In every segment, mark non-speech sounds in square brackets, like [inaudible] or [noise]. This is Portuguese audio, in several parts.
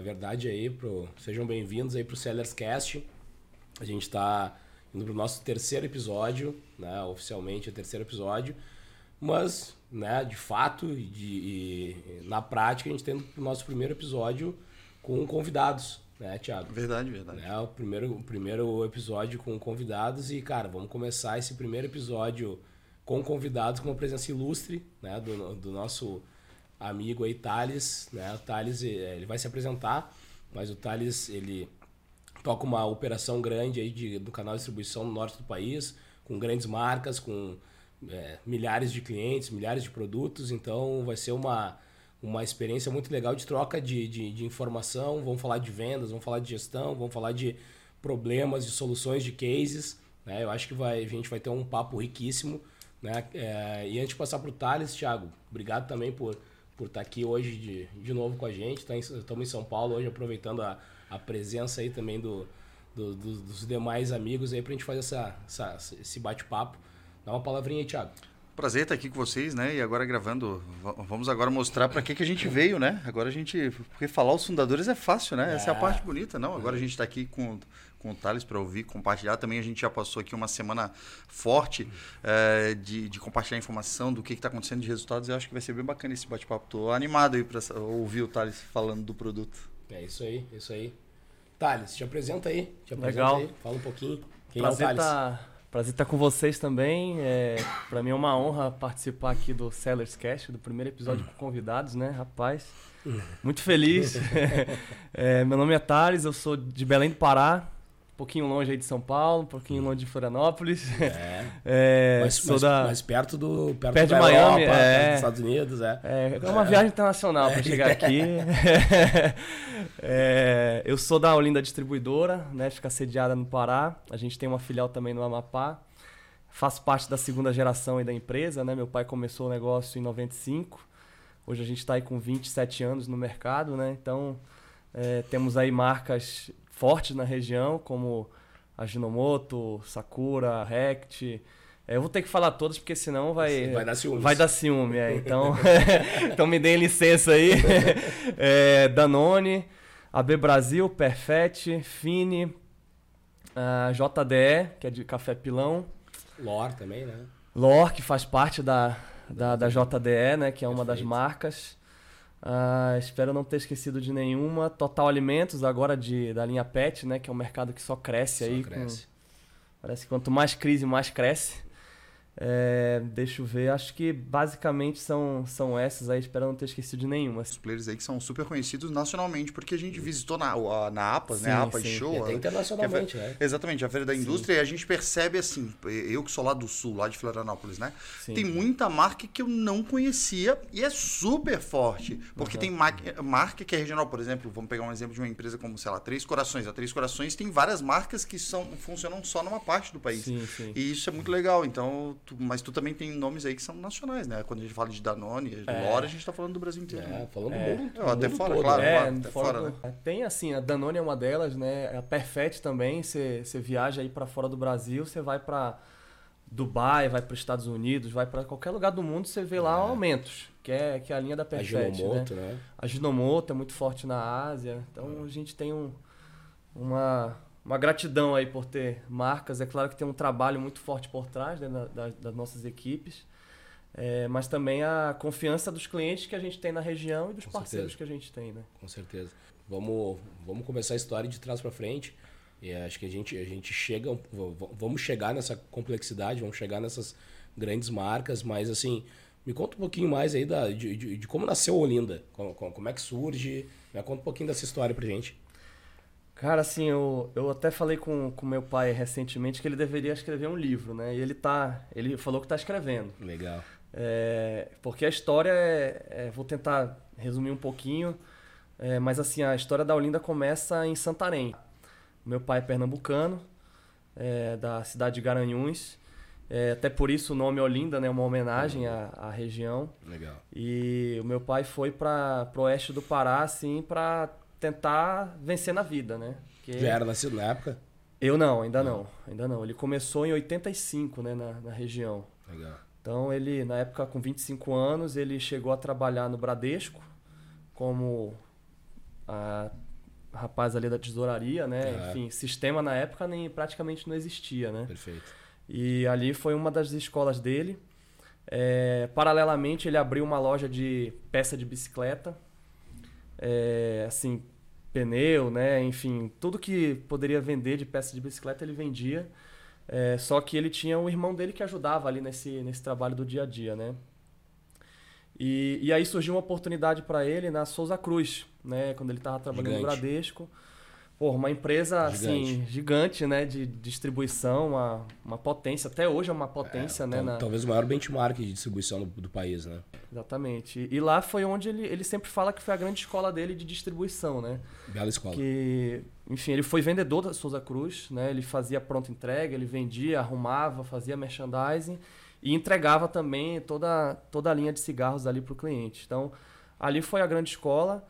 na verdade, aí pro, sejam bem-vindos aí pro Sellers Cast. A gente está indo pro nosso terceiro episódio, né? Oficialmente o terceiro episódio. Mas, né, de fato, de, e, na prática, a gente tem o nosso primeiro episódio com convidados, né, Thiago? Verdade, verdade. É, o primeiro, o primeiro episódio com convidados e, cara, vamos começar esse primeiro episódio com convidados com uma presença ilustre, né, do, do nosso amigo aí, Thales, né, o Thales, eh, ele vai se apresentar, mas o Thales, ele toca uma operação grande aí de, do canal de distribuição no norte do país, com grandes marcas, com é, milhares de clientes, milhares de produtos, então vai ser uma, uma experiência muito legal de troca de, de, de, informação. Vamos falar de vendas, vamos falar de gestão, vamos falar de problemas, de soluções, de cases. Né? Eu acho que vai, a gente vai ter um papo riquíssimo. Né? É, e antes de passar para o Thales, Thiago, obrigado também por, por estar aqui hoje de, de novo com a gente. Tá estamos em São Paulo hoje, aproveitando a, a presença aí também do, do, do dos demais amigos aí para a gente fazer essa, essa esse bate-papo. Dá uma palavrinha aí, Thiago. Prazer estar aqui com vocês, né? E agora gravando, vamos agora mostrar para que, que a gente veio, né? Agora a gente, porque falar os fundadores é fácil, né? Essa é a é. parte bonita, não? Agora a gente está aqui com, com o Thales para ouvir, compartilhar. Também a gente já passou aqui uma semana forte é, de, de compartilhar informação do que está acontecendo de resultados. Eu acho que vai ser bem bacana esse bate-papo. Estou animado aí para ouvir o Thales falando do produto. É isso aí, isso aí. Thales, te apresenta aí. Te apresenta Legal. Aí, fala um pouquinho. Quem Prazer é o Thales? Tá Prazer estar com vocês também. É, para mim é uma honra participar aqui do Sellers Cast, do primeiro episódio com convidados, né, rapaz? Muito feliz. [laughs] é, meu nome é Thales, eu sou de Belém do Pará, pouquinho longe aí de São Paulo, um pouquinho longe de Florianópolis. É. [laughs] é mas, sou mas, da... mas perto do perto, perto de Miami, Europa, é. dos Estados Unidos, é. É, é uma viagem internacional para é. chegar aqui. [laughs] é, eu sou da Olinda Distribuidora, né? Fica sediada no Pará. A gente tem uma filial também no Amapá. Faço parte da segunda geração aí da empresa, né? Meu pai começou o negócio em 95. Hoje a gente está aí com 27 anos no mercado, né? Então, é, temos aí marcas fortes na região, como a Ginomoto, Sakura, Rect. É, eu vou ter que falar todas, porque senão vai. Vai dar ciúme. Vai dar ciúme, é. Então, [laughs] [laughs] então me deem licença aí. [laughs] É, Danone, AB Brasil, Perfet, Fini, a JDE, que é de café pilão. Lor também, né? Lor, que faz parte da, da, da JDE, né? Que é uma das marcas. Uh, espero não ter esquecido de nenhuma. Total Alimentos, agora de, da linha PET, né? Que é um mercado que só cresce só aí. Cresce. Com, parece que quanto mais crise, mais cresce. É, deixa eu ver, acho que basicamente são, são essas aí, espero não ter esquecido de nenhuma. Os players aí que são super conhecidos nacionalmente, porque a gente visitou na, na APAS, né? sim, né? APAS sim. Show. até internacionalmente, é, né? Exatamente, a Feira da Indústria, sim. e a gente percebe assim, eu que sou lá do sul, lá de Florianópolis, né? Tem muita marca que eu não conhecia e é super forte, porque uhum. tem marca, marca que é regional, por exemplo, vamos pegar um exemplo de uma empresa como, sei lá, Três Corações. A Três Corações tem várias marcas que são, funcionam só numa parte do país. Sim, sim. E isso é muito legal, então tu, mas tu também tem nomes aí que são nacionais, né? Quando a gente fala de Danone, é. Lora, a gente está falando do Brasil inteiro. É, né? falando é. do mundo, até fora, todo. claro. É, até fora, fora do... né? Tem assim, a Danone é uma delas, né? A Perfect também, você viaja aí para fora do Brasil, você vai para Dubai, vai para os Estados Unidos, vai para qualquer lugar do mundo, você vê lá é. aumentos, que é, que é a linha da Perfect. A Ginomoto, né? né? A Ginomoto é muito forte na Ásia, então a gente tem um, uma uma gratidão aí por ter marcas. É claro que tem um trabalho muito forte por trás né, das, das nossas equipes, é, mas também a confiança dos clientes que a gente tem na região e dos Com parceiros certeza. que a gente tem. Né? Com certeza. Vamos, vamos começar a história de trás para frente. E acho que a gente, a gente chega, vamos chegar nessa complexidade, vamos chegar nessas grandes marcas, mas assim, me conta um pouquinho mais aí da, de, de, de como nasceu Olinda, como, como, é que surge, me conta um pouquinho dessa história pra gente. Cara, assim, eu, eu até falei com, com meu pai recentemente que ele deveria escrever um livro, né? E ele tá. Ele falou que tá escrevendo. Legal. É, porque a história é, é, Vou tentar resumir um pouquinho. É, mas assim, a história da Olinda começa em Santarém. Meu pai é pernambucano, é, da cidade de Garanhuns. É, até por isso o nome Olinda, né? Uma homenagem à, à região. Legal. E o meu pai foi para o oeste do Pará, assim, para tentar vencer na vida, né? Que Já era nascido na época? Eu não, ainda não. não. ainda não. Ele começou em 85, né, na, na região. Legal. Então ele, na época, com 25 anos, ele chegou a trabalhar no Bradesco como a rapaz ali da tesouraria, né? É. Enfim, sistema na época nem praticamente não existia, né? Perfeito. E ali foi uma das escolas dele. É, paralelamente, ele abriu uma loja de peça de bicicleta. É, assim, pneu, né? Enfim, tudo que poderia vender de peça de bicicleta ele vendia. É, só que ele tinha o irmão dele que ajudava ali nesse, nesse trabalho do dia a dia, né? E, e aí surgiu uma oportunidade para ele na Souza Cruz, né? Quando ele estava trabalhando Gigante. no Bradesco. Pô, uma empresa assim Gigante. gigante, né, de distribuição, uma, uma potência, até hoje é uma potência, né, Tal- na- Talvez o maior benchmark de distribuição do, do país, né? exatamente. E lá foi onde ele, ele sempre fala que foi a grande escola dele de distribuição, né? Bela escola. Que, enfim, ele foi vendedor da Souza Cruz, né? Ele fazia pronta entrega, ele vendia, arrumava, fazia merchandising e entregava também toda, toda a linha de cigarros ali para o cliente. Então, ali foi a grande escola.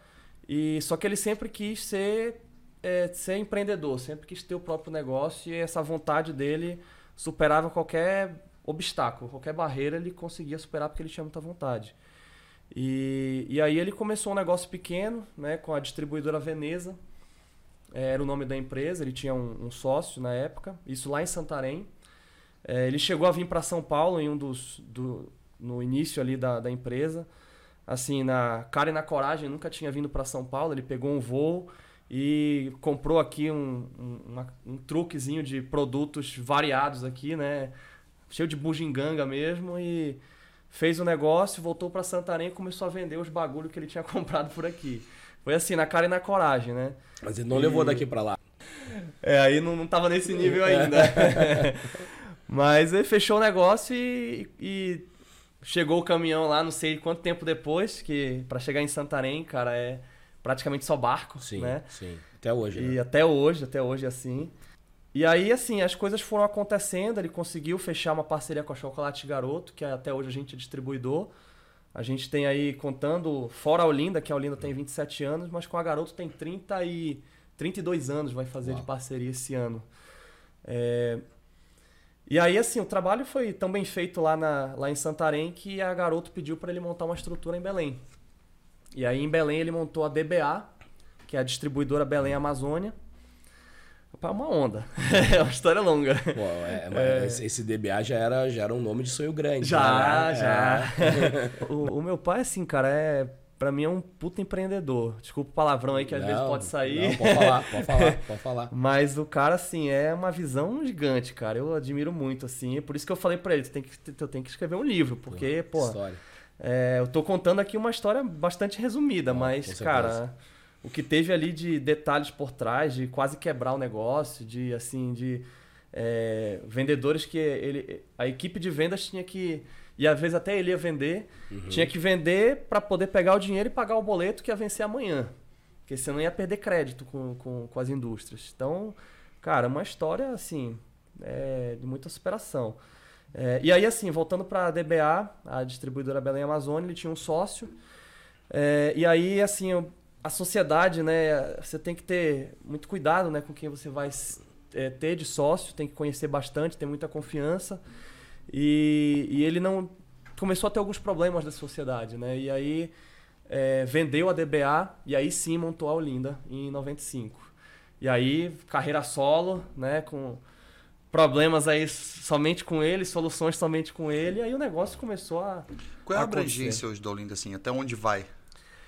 E só que ele sempre quis ser é, ser empreendedor, sempre quis ter o próprio negócio e essa vontade dele superava qualquer obstáculo, qualquer barreira ele conseguia superar porque ele tinha muita vontade. E, e aí ele começou um negócio pequeno, né, com a distribuidora Veneza, é, era o nome da empresa, ele tinha um, um sócio na época, isso lá em Santarém. É, ele chegou a vir para São Paulo em um dos do, no início ali da, da empresa, assim na cara e na coragem, nunca tinha vindo para São Paulo. Ele pegou um voo e comprou aqui um, um, uma- um truquezinho de produtos variados aqui, né, cheio de bugiganga mesmo e fez o negócio, voltou para Santarém e começou a vender os bagulho que ele tinha [laughs] comprado por aqui. Foi assim, na cara e na coragem, né? Mas ele não E- levou daqui pra lá. É, aí não, não tava nesse nível ainda. [laughs] Mas ele fechou o negócio e, e chegou o caminhão lá, não sei quanto tempo depois, que para chegar em Santarém, cara, é praticamente só barco, Sim, né? sim. Até hoje, E né? até hoje, até hoje é assim. E aí, assim, as coisas foram acontecendo, ele conseguiu fechar uma parceria com a Chocolate Garoto, que até hoje a gente é distribuidor. A gente tem aí, contando, fora a Olinda, que a Olinda tem 27 anos, mas com a Garoto tem 30 e, 32 anos, vai fazer Uau. de parceria esse ano. É, E aí, assim, o trabalho foi tão bem feito lá, na, lá em Santarém que a Garoto pediu para ele montar uma estrutura em Belém. E aí, em Belém, ele montou a DBA, que é a distribuidora Belém Amazônia. Rapaz, uma onda. [laughs] é uma história longa. Pô, é, mas esse- esse DBA já era, já era um nome de sonho grande. Já, né? já. É. [laughs] o, o meu pai, assim, cara, é. Pra mim é um puta empreendedor. Desculpa o palavrão aí que às vezes Não, pode sair. Não, pode falar, pode falar, [laughs] pode falar. Mas o cara, assim, é uma visão gigante, cara. Eu admiro muito, assim. É por isso que eu falei pra ele, tu tem que, tu tem que escrever um livro. Porque, pô, História. É, eu tô contando aqui uma história bastante resumida, Ah, mas, cara, o que teve ali de detalhes por trás, de quase quebrar o negócio, de, assim, de é, vendedores que ele, a equipe de vendas tinha que, e às vezes até ele ia vender, Uhum. tinha que vender para poder pegar o dinheiro e pagar o boleto que ia vencer amanhã. Porque senão ia perder crédito com, com, com as indústrias. Então, cara, uma história, assim, é, de muita superação. É, e aí, assim, voltando para a DBA, a distribuidora Belém Amazônia, ele tinha um sócio. É, e aí, assim, a sociedade, né, você tem que ter muito cuidado, né, com quem você vai é, ter de sócio, tem que conhecer bastante, ter muita confiança. E, e ele não começou a ter alguns problemas da sociedade, né? E aí é, vendeu a DBA e aí sim montou a Olinda em 95. E aí carreira solo, né, com problemas aí somente com ele, soluções somente com ele, e aí o negócio começou a Qual é a acontecer. abrangência hoje da Olinda, assim? Até onde vai?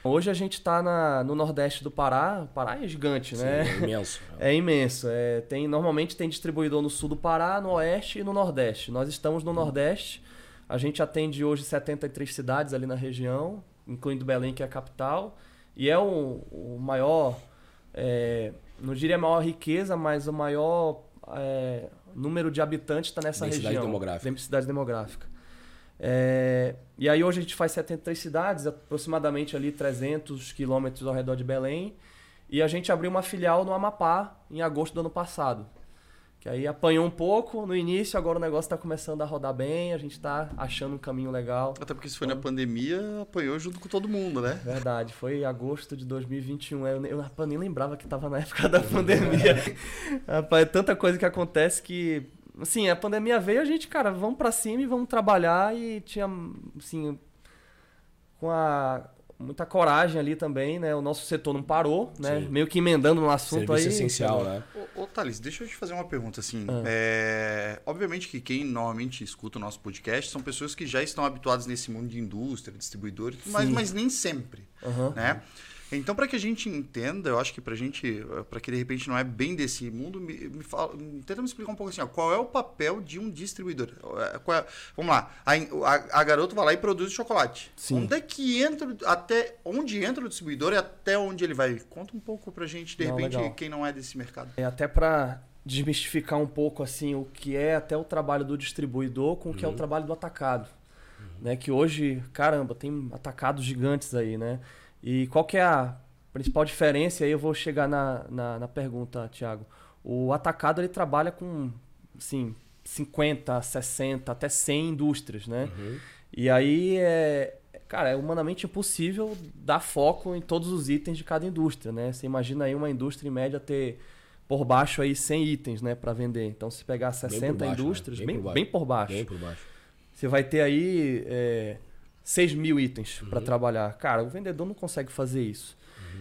Hoje a gente está no Nordeste do Pará. O Pará é gigante, Sim, né? é imenso. [laughs] É imenso. É, tem, normalmente tem distribuidor no sul do Pará, no Oeste e no Nordeste. Nós estamos no Nordeste. A gente atende hoje 73 cidades ali na região, incluindo Belém, que é a capital. E é o, o maior, é, não diria a maior riqueza, mas o maior é, número de habitantes está nessa Densidade região. demográfica. Densidade demográfica. É, e aí hoje a gente faz 73 cidades, aproximadamente ali 300 quilômetros ao redor de Belém. E a gente abriu uma filial no Amapá em agosto do ano passado. Que aí apanhou um pouco no início, agora o negócio está começando a rodar bem, a gente está achando um caminho legal. Até porque se foi na pandemia, apanhou junto com todo mundo, né? Verdade, foi agosto de 2021. Eu, eu rapaz, nem lembrava que estava na época da [laughs] pandemia. rapaz, é tanta coisa que acontece que. Assim, a pandemia veio, a gente, cara, vamos pra cima e vamos trabalhar. E tinha, assim. Com a. muita coragem ali também, né? O nosso setor não parou, né? Sim. Meio que emendando no assunto Serviço aí. essencial, né? Ô, ô Thales, deixa eu te fazer uma pergunta assim. Ah. É, obviamente que quem normalmente escuta o nosso podcast são pessoas que já estão habituadas nesse mundo de indústria, distribuidores, mas, Sim. mas nem sempre, Aham. né? Então, para que a gente entenda, eu acho que pra gente, para que de repente não é bem desse mundo, me, me fala, tenta me explicar um pouco assim, ó, qual é o papel de um distribuidor? É, qual é- vamos lá, a, a, a garota vai lá e produz chocolate. Sim. Onde é que entra, até onde entra o distribuidor e até onde ele vai? Conta um pouco pra gente, de Não, repente, legal. quem não é desse mercado. É até para desmistificar um pouco assim o que é até o trabalho do distribuidor com o que é o trabalho do atacado, né? Que hoje, caramba, tem atacados gigantes aí, né? E qual que é a principal diferença? Aí eu vou chegar na, na, na pergunta, Thiago. O atacado ele trabalha com, assim, 50, 60, até 100 indústrias, né? E aí é, cara, é humanamente impossível dar foco em todos os itens de cada indústria, né? Você imagina aí uma indústria em média ter por baixo aí 100 itens, né, para vender. Então se pegar 60 baixo, né? indústrias, Bem bem, por baixo. bem por baixo, Bem por baixo. você vai ter aí é, 6 mil itens para Uhum. trabalhar. Cara, o vendedor não consegue fazer isso.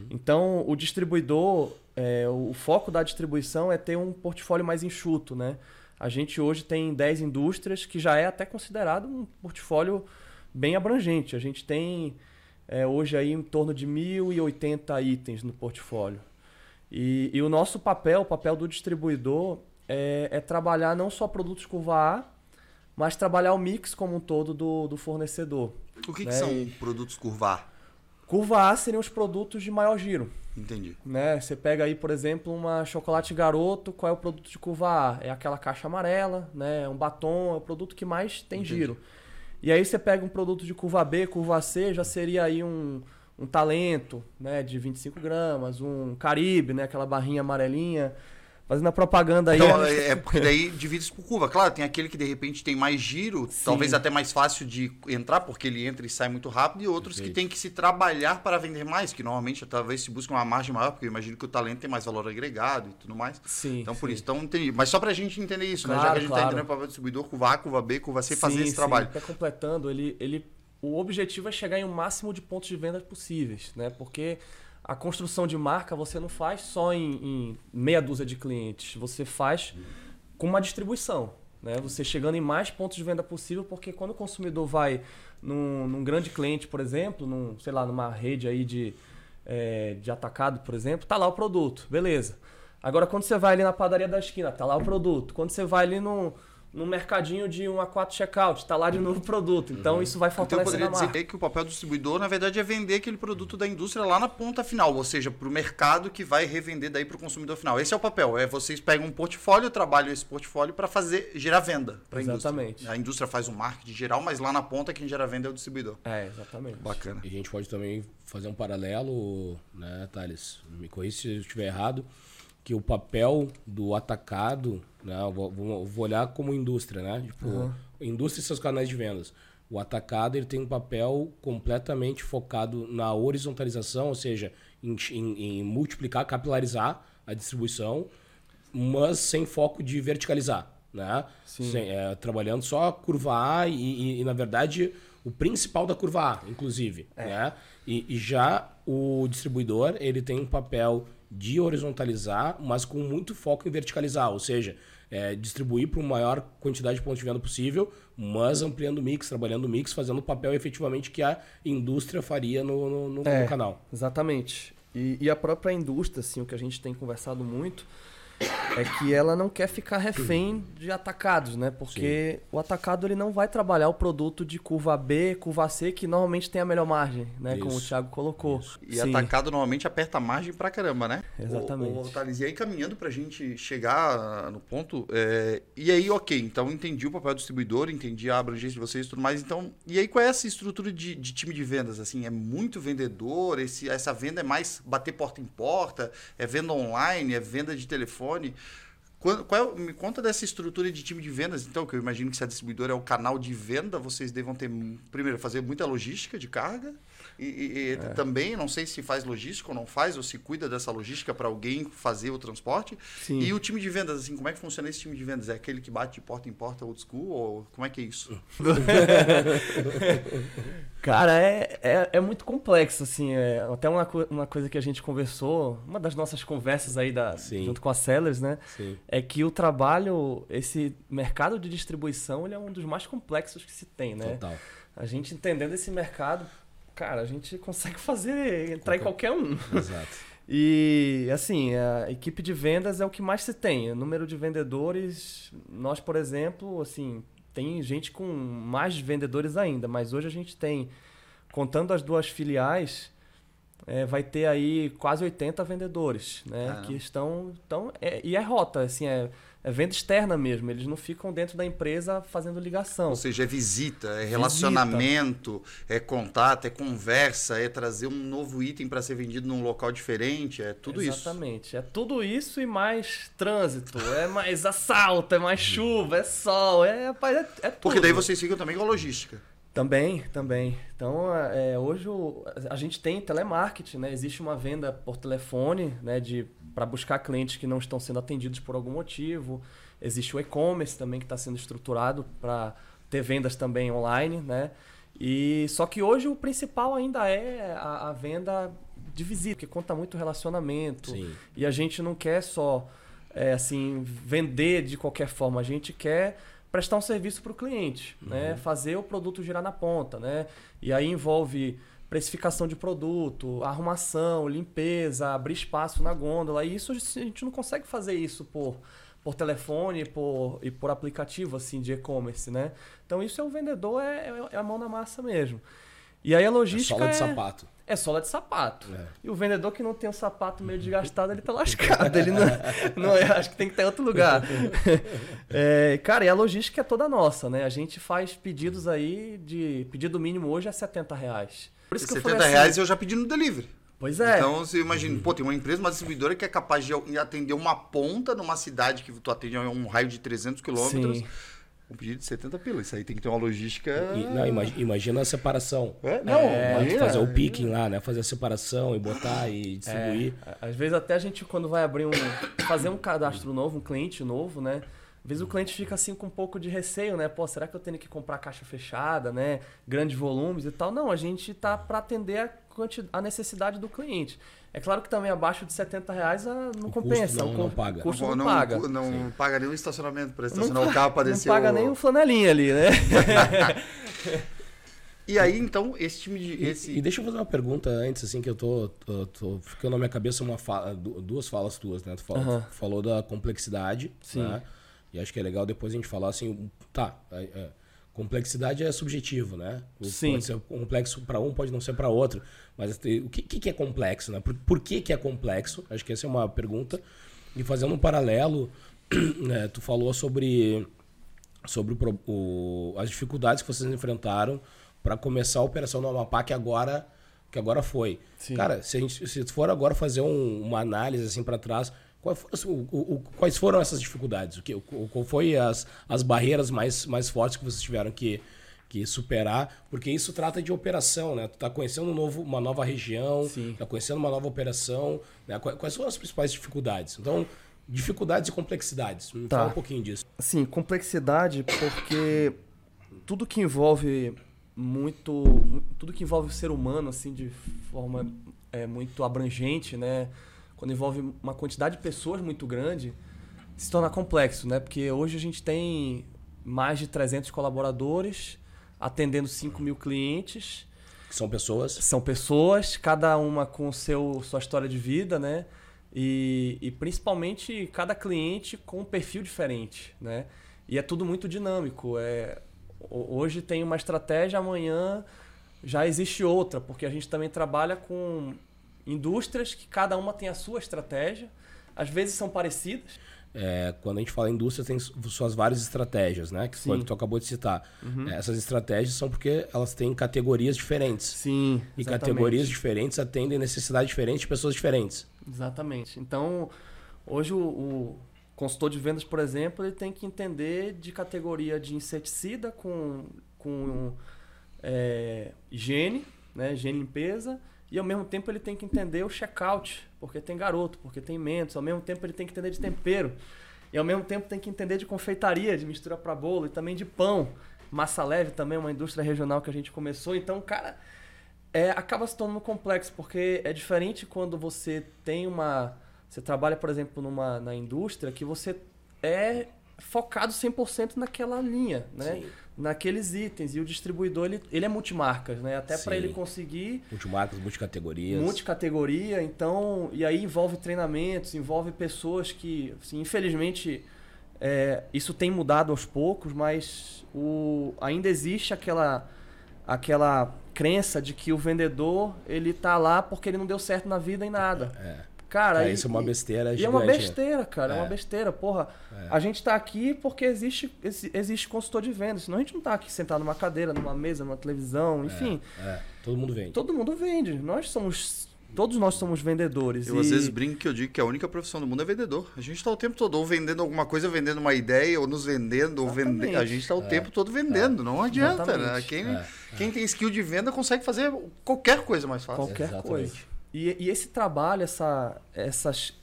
Então, o distribuidor, é, o foco da distribuição é ter um portfólio mais enxuto, né? A gente hoje tem 10 indústrias, que já é até considerado um portfólio bem abrangente. A gente tem é, hoje aí em torno de 1.080 itens no portfólio. E, e o nosso papel, o papel do distribuidor, é, é trabalhar não só produtos curva A, mas trabalhar o mix como um todo do, do fornecedor. O que, que Né, são e- produtos curvar? Curva A seriam os produtos de maior giro. Entendi. Né? Você pega aí, por exemplo, uma chocolate garoto, qual é o produto de curva A? É aquela caixa amarela, né? É um batom, é o produto que mais tem Entendi. giro. E aí você pega um produto de curva B, curva C, já seria aí um, um talento, né? De 25 gramas, um Caribe, né? Aquela barrinha amarelinha. Fazendo a propaganda aí. Então, é, é porque daí divide isso por curva. Claro, tem aquele que de repente tem mais giro, Sim. talvez até mais fácil de entrar, porque ele entra e sai muito rápido, e outros que Perfeito. tem que se trabalhar para vender mais, que normalmente talvez se busca uma margem maior, porque eu imagino que o talento tem mais valor agregado e tudo mais. Sim, Então, por sim. isso, então entendi. Mas só pra gente entender isso, né? Já Claro, que a gente tá claro. entendendo o papel do distribuidor, curva A, curva B, curva C, fazer Sim, esse sim. trabalho. Até completando, ele, ele, o objetivo é chegar em um máximo de pontos de venda possíveis, né? Porque a construção de marca você não faz só em, em meia dúzia de clientes, você faz com uma distribuição, né? Você chegando em mais pontos de venda possível, porque quando o consumidor vai num, num grande cliente, por exemplo, num, sei lá, numa rede aí de, é, de atacado, por exemplo, tá lá o produto, beleza. Agora, quando você vai ali na padaria da esquina, tá lá o produto. Quando você vai ali no, no mercadinho de um A4 checkout, tá lá de novo o produto. Então, isso vai Então eu poderia a marca. dizer que o papel do distribuidor, na verdade, é vender aquele produto da indústria lá na ponta final, ou seja, para o mercado que vai revender daí para o consumidor final. Esse é o papel. É vocês pegam um portfólio, trabalham esse portfólio para fazer gerar venda para a indústria. Exatamente. A indústria faz um marketing geral, mas lá na ponta quem gera venda é o distribuidor. É, exatamente. Bacana. E a gente pode também fazer um paralelo, né, Thales? Me corrija se eu estiver errado, que o papel do atacado, né, vou, vou- vou olhar como indústria, né? Tipo, indústria e seus canais de vendas. O atacado ele tem um papel completamente focado na horizontalização, ou seja, em, em- em multiplicar, capilarizar a distribuição, mas sem foco de verticalizar, né? Sem- é, trabalhando só a curva A e, e- e, na verdade, o principal da curva A, inclusive, né? E, e já o distribuidor, ele tem um papel de horizontalizar, mas com muito foco em verticalizar, ou seja, é, distribuir para uma maior quantidade de pontos de venda possível, mas ampliando o mix, trabalhando o mix, fazendo o papel efetivamente que a indústria faria no, no- no- É. no canal. Exatamente. E, e a própria indústria, assim, o que a gente tem conversado muito, é que ela não quer ficar refém de atacados, né? Porque o atacado ele não vai trabalhar o produto de curva B, curva C, que normalmente tem a melhor margem, né? Como o Isso. Thiago colocou. E Sim. atacado normalmente aperta a margem pra caramba, né? Exatamente. O, o, Thales, e aí caminhando pra gente chegar ah, no ponto, é, e aí ok, então entendi o papel do distribuidor, entendi a abrangência de vocês e tudo mais, então, e aí qual é essa estrutura de, de time de vendas, assim, é muito vendedor, esse, essa venda é mais bater porta em porta, é venda online, é venda de telefone, Qual, qual é- me conta dessa estrutura de time de vendas, então, que eu imagino que se a distribuidora é o canal de venda, vocês devam ter, primeiro, fazer muita logística de carga, e, e- e também, não sei se faz logística ou não faz, ou se cuida dessa logística para alguém fazer o transporte. Sim. E o time de vendas, assim, como é que funciona esse time de vendas? É aquele que bate de porta em porta old school, ou como é que é isso? [laughs] Cara, é, é, é muito complexo, assim. É, até uma, uma coisa que a gente conversou, uma das nossas conversas aí da, junto com a Sellers, né? Sim. É que o trabalho, esse mercado de distribuição, ele é um dos mais complexos que se tem, né? Total. A gente entendendo esse mercado, cara, a gente consegue [laughs] fazer, entrar qualquer... em qualquer um. Exato. [laughs] E assim, a equipe de vendas é o que mais se tem. O número de vendedores, nós, por exemplo, assim, tem gente com mais vendedores ainda, mas hoje a gente tem, contando as duas filiais, é, vai ter aí quase 80 vendedores, né? Ah. Que estão. estão é, e é rota, assim, é, é, venda externa mesmo. Eles não ficam dentro da empresa fazendo ligação. Ou seja, é visita, é relacionamento, visita. é contato, é conversa, é trazer um novo item para ser vendido num local diferente, é tudo Exatamente. isso. Exatamente. É tudo isso e mais trânsito, é mais assalto, é mais chuva, é sol, é, é, é tudo. Porque daí vocês ficam também com a logística. Também, também. Então, é, hoje o, a gente tem telemarketing, né? Existe uma venda por telefone, né? De para buscar clientes que não estão sendo atendidos por algum motivo. Existe o e-commerce também que está sendo estruturado para ter vendas também online, né? E só que hoje o principal ainda é a, a venda de visita, que conta muito relacionamento. Sim. E a gente não quer só é, assim vender de qualquer forma. A gente quer prestar um serviço para o cliente, né? uhum. né? fazer o produto girar na ponta. Né? E aí envolve precificação de produto, arrumação, limpeza, abrir espaço na gôndola. E isso a gente não consegue fazer isso por, por telefone por, e por aplicativo assim de e-commerce. Né? Então isso é o vendedor, é, é a mão na massa mesmo. E aí a logística. É sola de é... sapato é sola de sapato. É. E o vendedor que não tem o sapato meio desgastado, ele tá [laughs] lascado. Ele não, não é, acho que tem que ter outro lugar. [laughs] É, cara, e a logística é toda nossa, né? A gente faz pedidos aí de. Pedido mínimo hoje é 70 reais. Por isso que 70 eu assim, reais eu já pedi no delivery. Pois é. Então, você imagina, pô, tem uma empresa, uma distribuidora que é capaz de atender uma ponta numa cidade que tu atende a um raio de 300 quilômetros. Sim um pedido de 70 pila. Isso aí tem que ter uma logística. E, não, imagina, a separação. É? Não, é, imagina. Fazer o picking lá, né? Fazer a separação e botar e distribuir. É, às vezes até a gente, quando vai abrir um. fazer um cadastro novo, um cliente novo, né? Às vezes o cliente fica assim com um pouco de receio, né? Pô, será que eu tenho que comprar caixa fechada, né? Grandes volumes e tal. Não, a gente tá para atender a, a necessidade do cliente. É claro que também abaixo de 70 reais ah, não o compensa. Não, o não paga. custo não, não paga. Não, paga nenhum estacionamento para estacionar o carro para descer Não paga o... nem um flanelinha ali, né? [laughs] e aí, então, esse time de... Esse... E, e, deixa eu fazer uma pergunta antes, assim, que eu tô, tô, tô ficando na minha cabeça uma fala, duas falas tuas, né? Tu falou, uhum. falou da complexidade, Sim. Né? E acho que é legal depois a gente falar assim, tá, é, é, complexidade é subjetivo, né? Sim. Pode ser complexo para um, pode não ser para outro. Mas o que, que é complexo, né? Por, por que, que é complexo? Acho que essa é uma pergunta. E fazendo um paralelo, [clears throat] né, tu falou sobre, sobre o, o, as dificuldades que vocês enfrentaram para começar a operação no Amapá, que agora, que agora foi. Sim. Cara, se, a gente, se for agora fazer um, uma análise assim para trás, o, o, quais foram essas dificuldades? O que, qual foi as, as barreiras mais, mais fortes que vocês tiveram que, que superar, porque isso trata de operação, né? Tu tá conhecendo um novo, uma nova região, Sim. tá conhecendo uma nova operação, né? Quais são as principais dificuldades? Então, dificuldades e complexidades. Me tá. fala um pouquinho disso. Sim, complexidade porque tudo que envolve muito, tudo que envolve o ser humano assim de forma é, muito abrangente, né? Quando envolve uma quantidade de pessoas muito grande, se torna complexo, né? Porque hoje a gente tem mais de 300 colaboradores atendendo 5 mil clientes. São pessoas? São pessoas, cada uma com seu, sua história de vida, né? E, e principalmente cada cliente com um perfil diferente, né? E é tudo muito dinâmico. É, hoje tem uma estratégia, amanhã já existe outra, porque a gente também trabalha com indústrias que cada uma tem a sua estratégia, às vezes são parecidas, é, quando a gente fala indústria, tem suas várias estratégias, né? Que foi o que tu acabou de citar. Uhum. É, essas estratégias são porque elas têm categorias diferentes. Sim. E exatamente. categorias diferentes atendem necessidades diferentes de pessoas diferentes. Exatamente. Então, hoje o, o consultor de vendas, por exemplo, ele tem que entender de categoria de inseticida com, com é, higiene, né? higiene e limpeza e ao mesmo tempo ele tem que entender o checkout, porque tem garoto, porque tem mentos, ao mesmo tempo ele tem que entender de tempero. E ao mesmo tempo tem que entender de confeitaria, de mistura para bolo e também de pão. Massa Leve também, uma indústria regional que a gente começou. Então, cara, é, acaba se tornando complexo, porque é diferente quando você tem uma. Você trabalha, por exemplo, numa, na indústria que você é focado 100% naquela linha, né? Sim. Naqueles itens. E o distribuidor, ele, ele é multimarcas, né? Até para ele conseguir Multimarcas, multicategorias. multicategoria, então, e aí envolve treinamentos, envolve pessoas que, assim, infelizmente, é, isso tem mudado aos poucos, mas o, ainda existe aquela, aquela crença de que o vendedor ele tá lá porque ele não deu certo na vida em nada. É. Cara, É, e- isso é uma e- besteira e é uma né? besteira, cara, é. uma É. besteira. Porra, É. a gente tá aqui porque existe, exi- existe consultor de vendas, senão a gente não tá aqui sentado numa cadeira, numa mesa, numa televisão, enfim. É, todo mundo vende. Todo mundo vende. Nós somos. Todos nós somos vendedores. Eu e... às vezes brinco que eu digo que a única profissão do mundo é vendedor. A gente está o tempo todo ou vendendo alguma coisa, ou vendendo uma ideia, ou nos vendendo, ou vendendo. Exatamente. A gente está o tempo todo vendendo. Não adianta, né? Exatamente. Quem, É, quem tem skill de venda consegue fazer qualquer coisa mais fácil. qualquer Exatamente. coisa. E, e esse trabalho, essa, essas,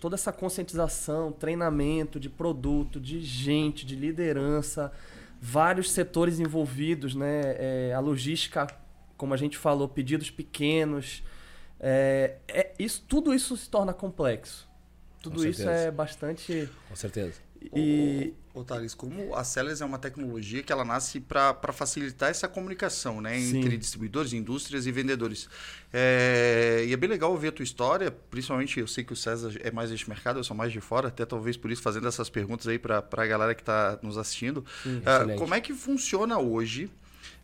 toda essa conscientização, treinamento de produto, de gente, de liderança, vários setores envolvidos, né? É, a logística, como a gente falou, pedidos pequenos. É, é- isso, tudo isso se torna complexo. Tudo isso é bastante. Com certeza. E, Ô, Thales, como a Celes é uma tecnologia que ela nasce para facilitar essa comunicação né, Sim. entre distribuidores, indústrias e vendedores. É, e é bem legal ouvir a tua história, principalmente eu sei que o César é mais deste mercado, eu sou mais de fora, até talvez por isso fazendo essas perguntas aí para a galera que está nos assistindo. Ah, excelente. como é que funciona hoje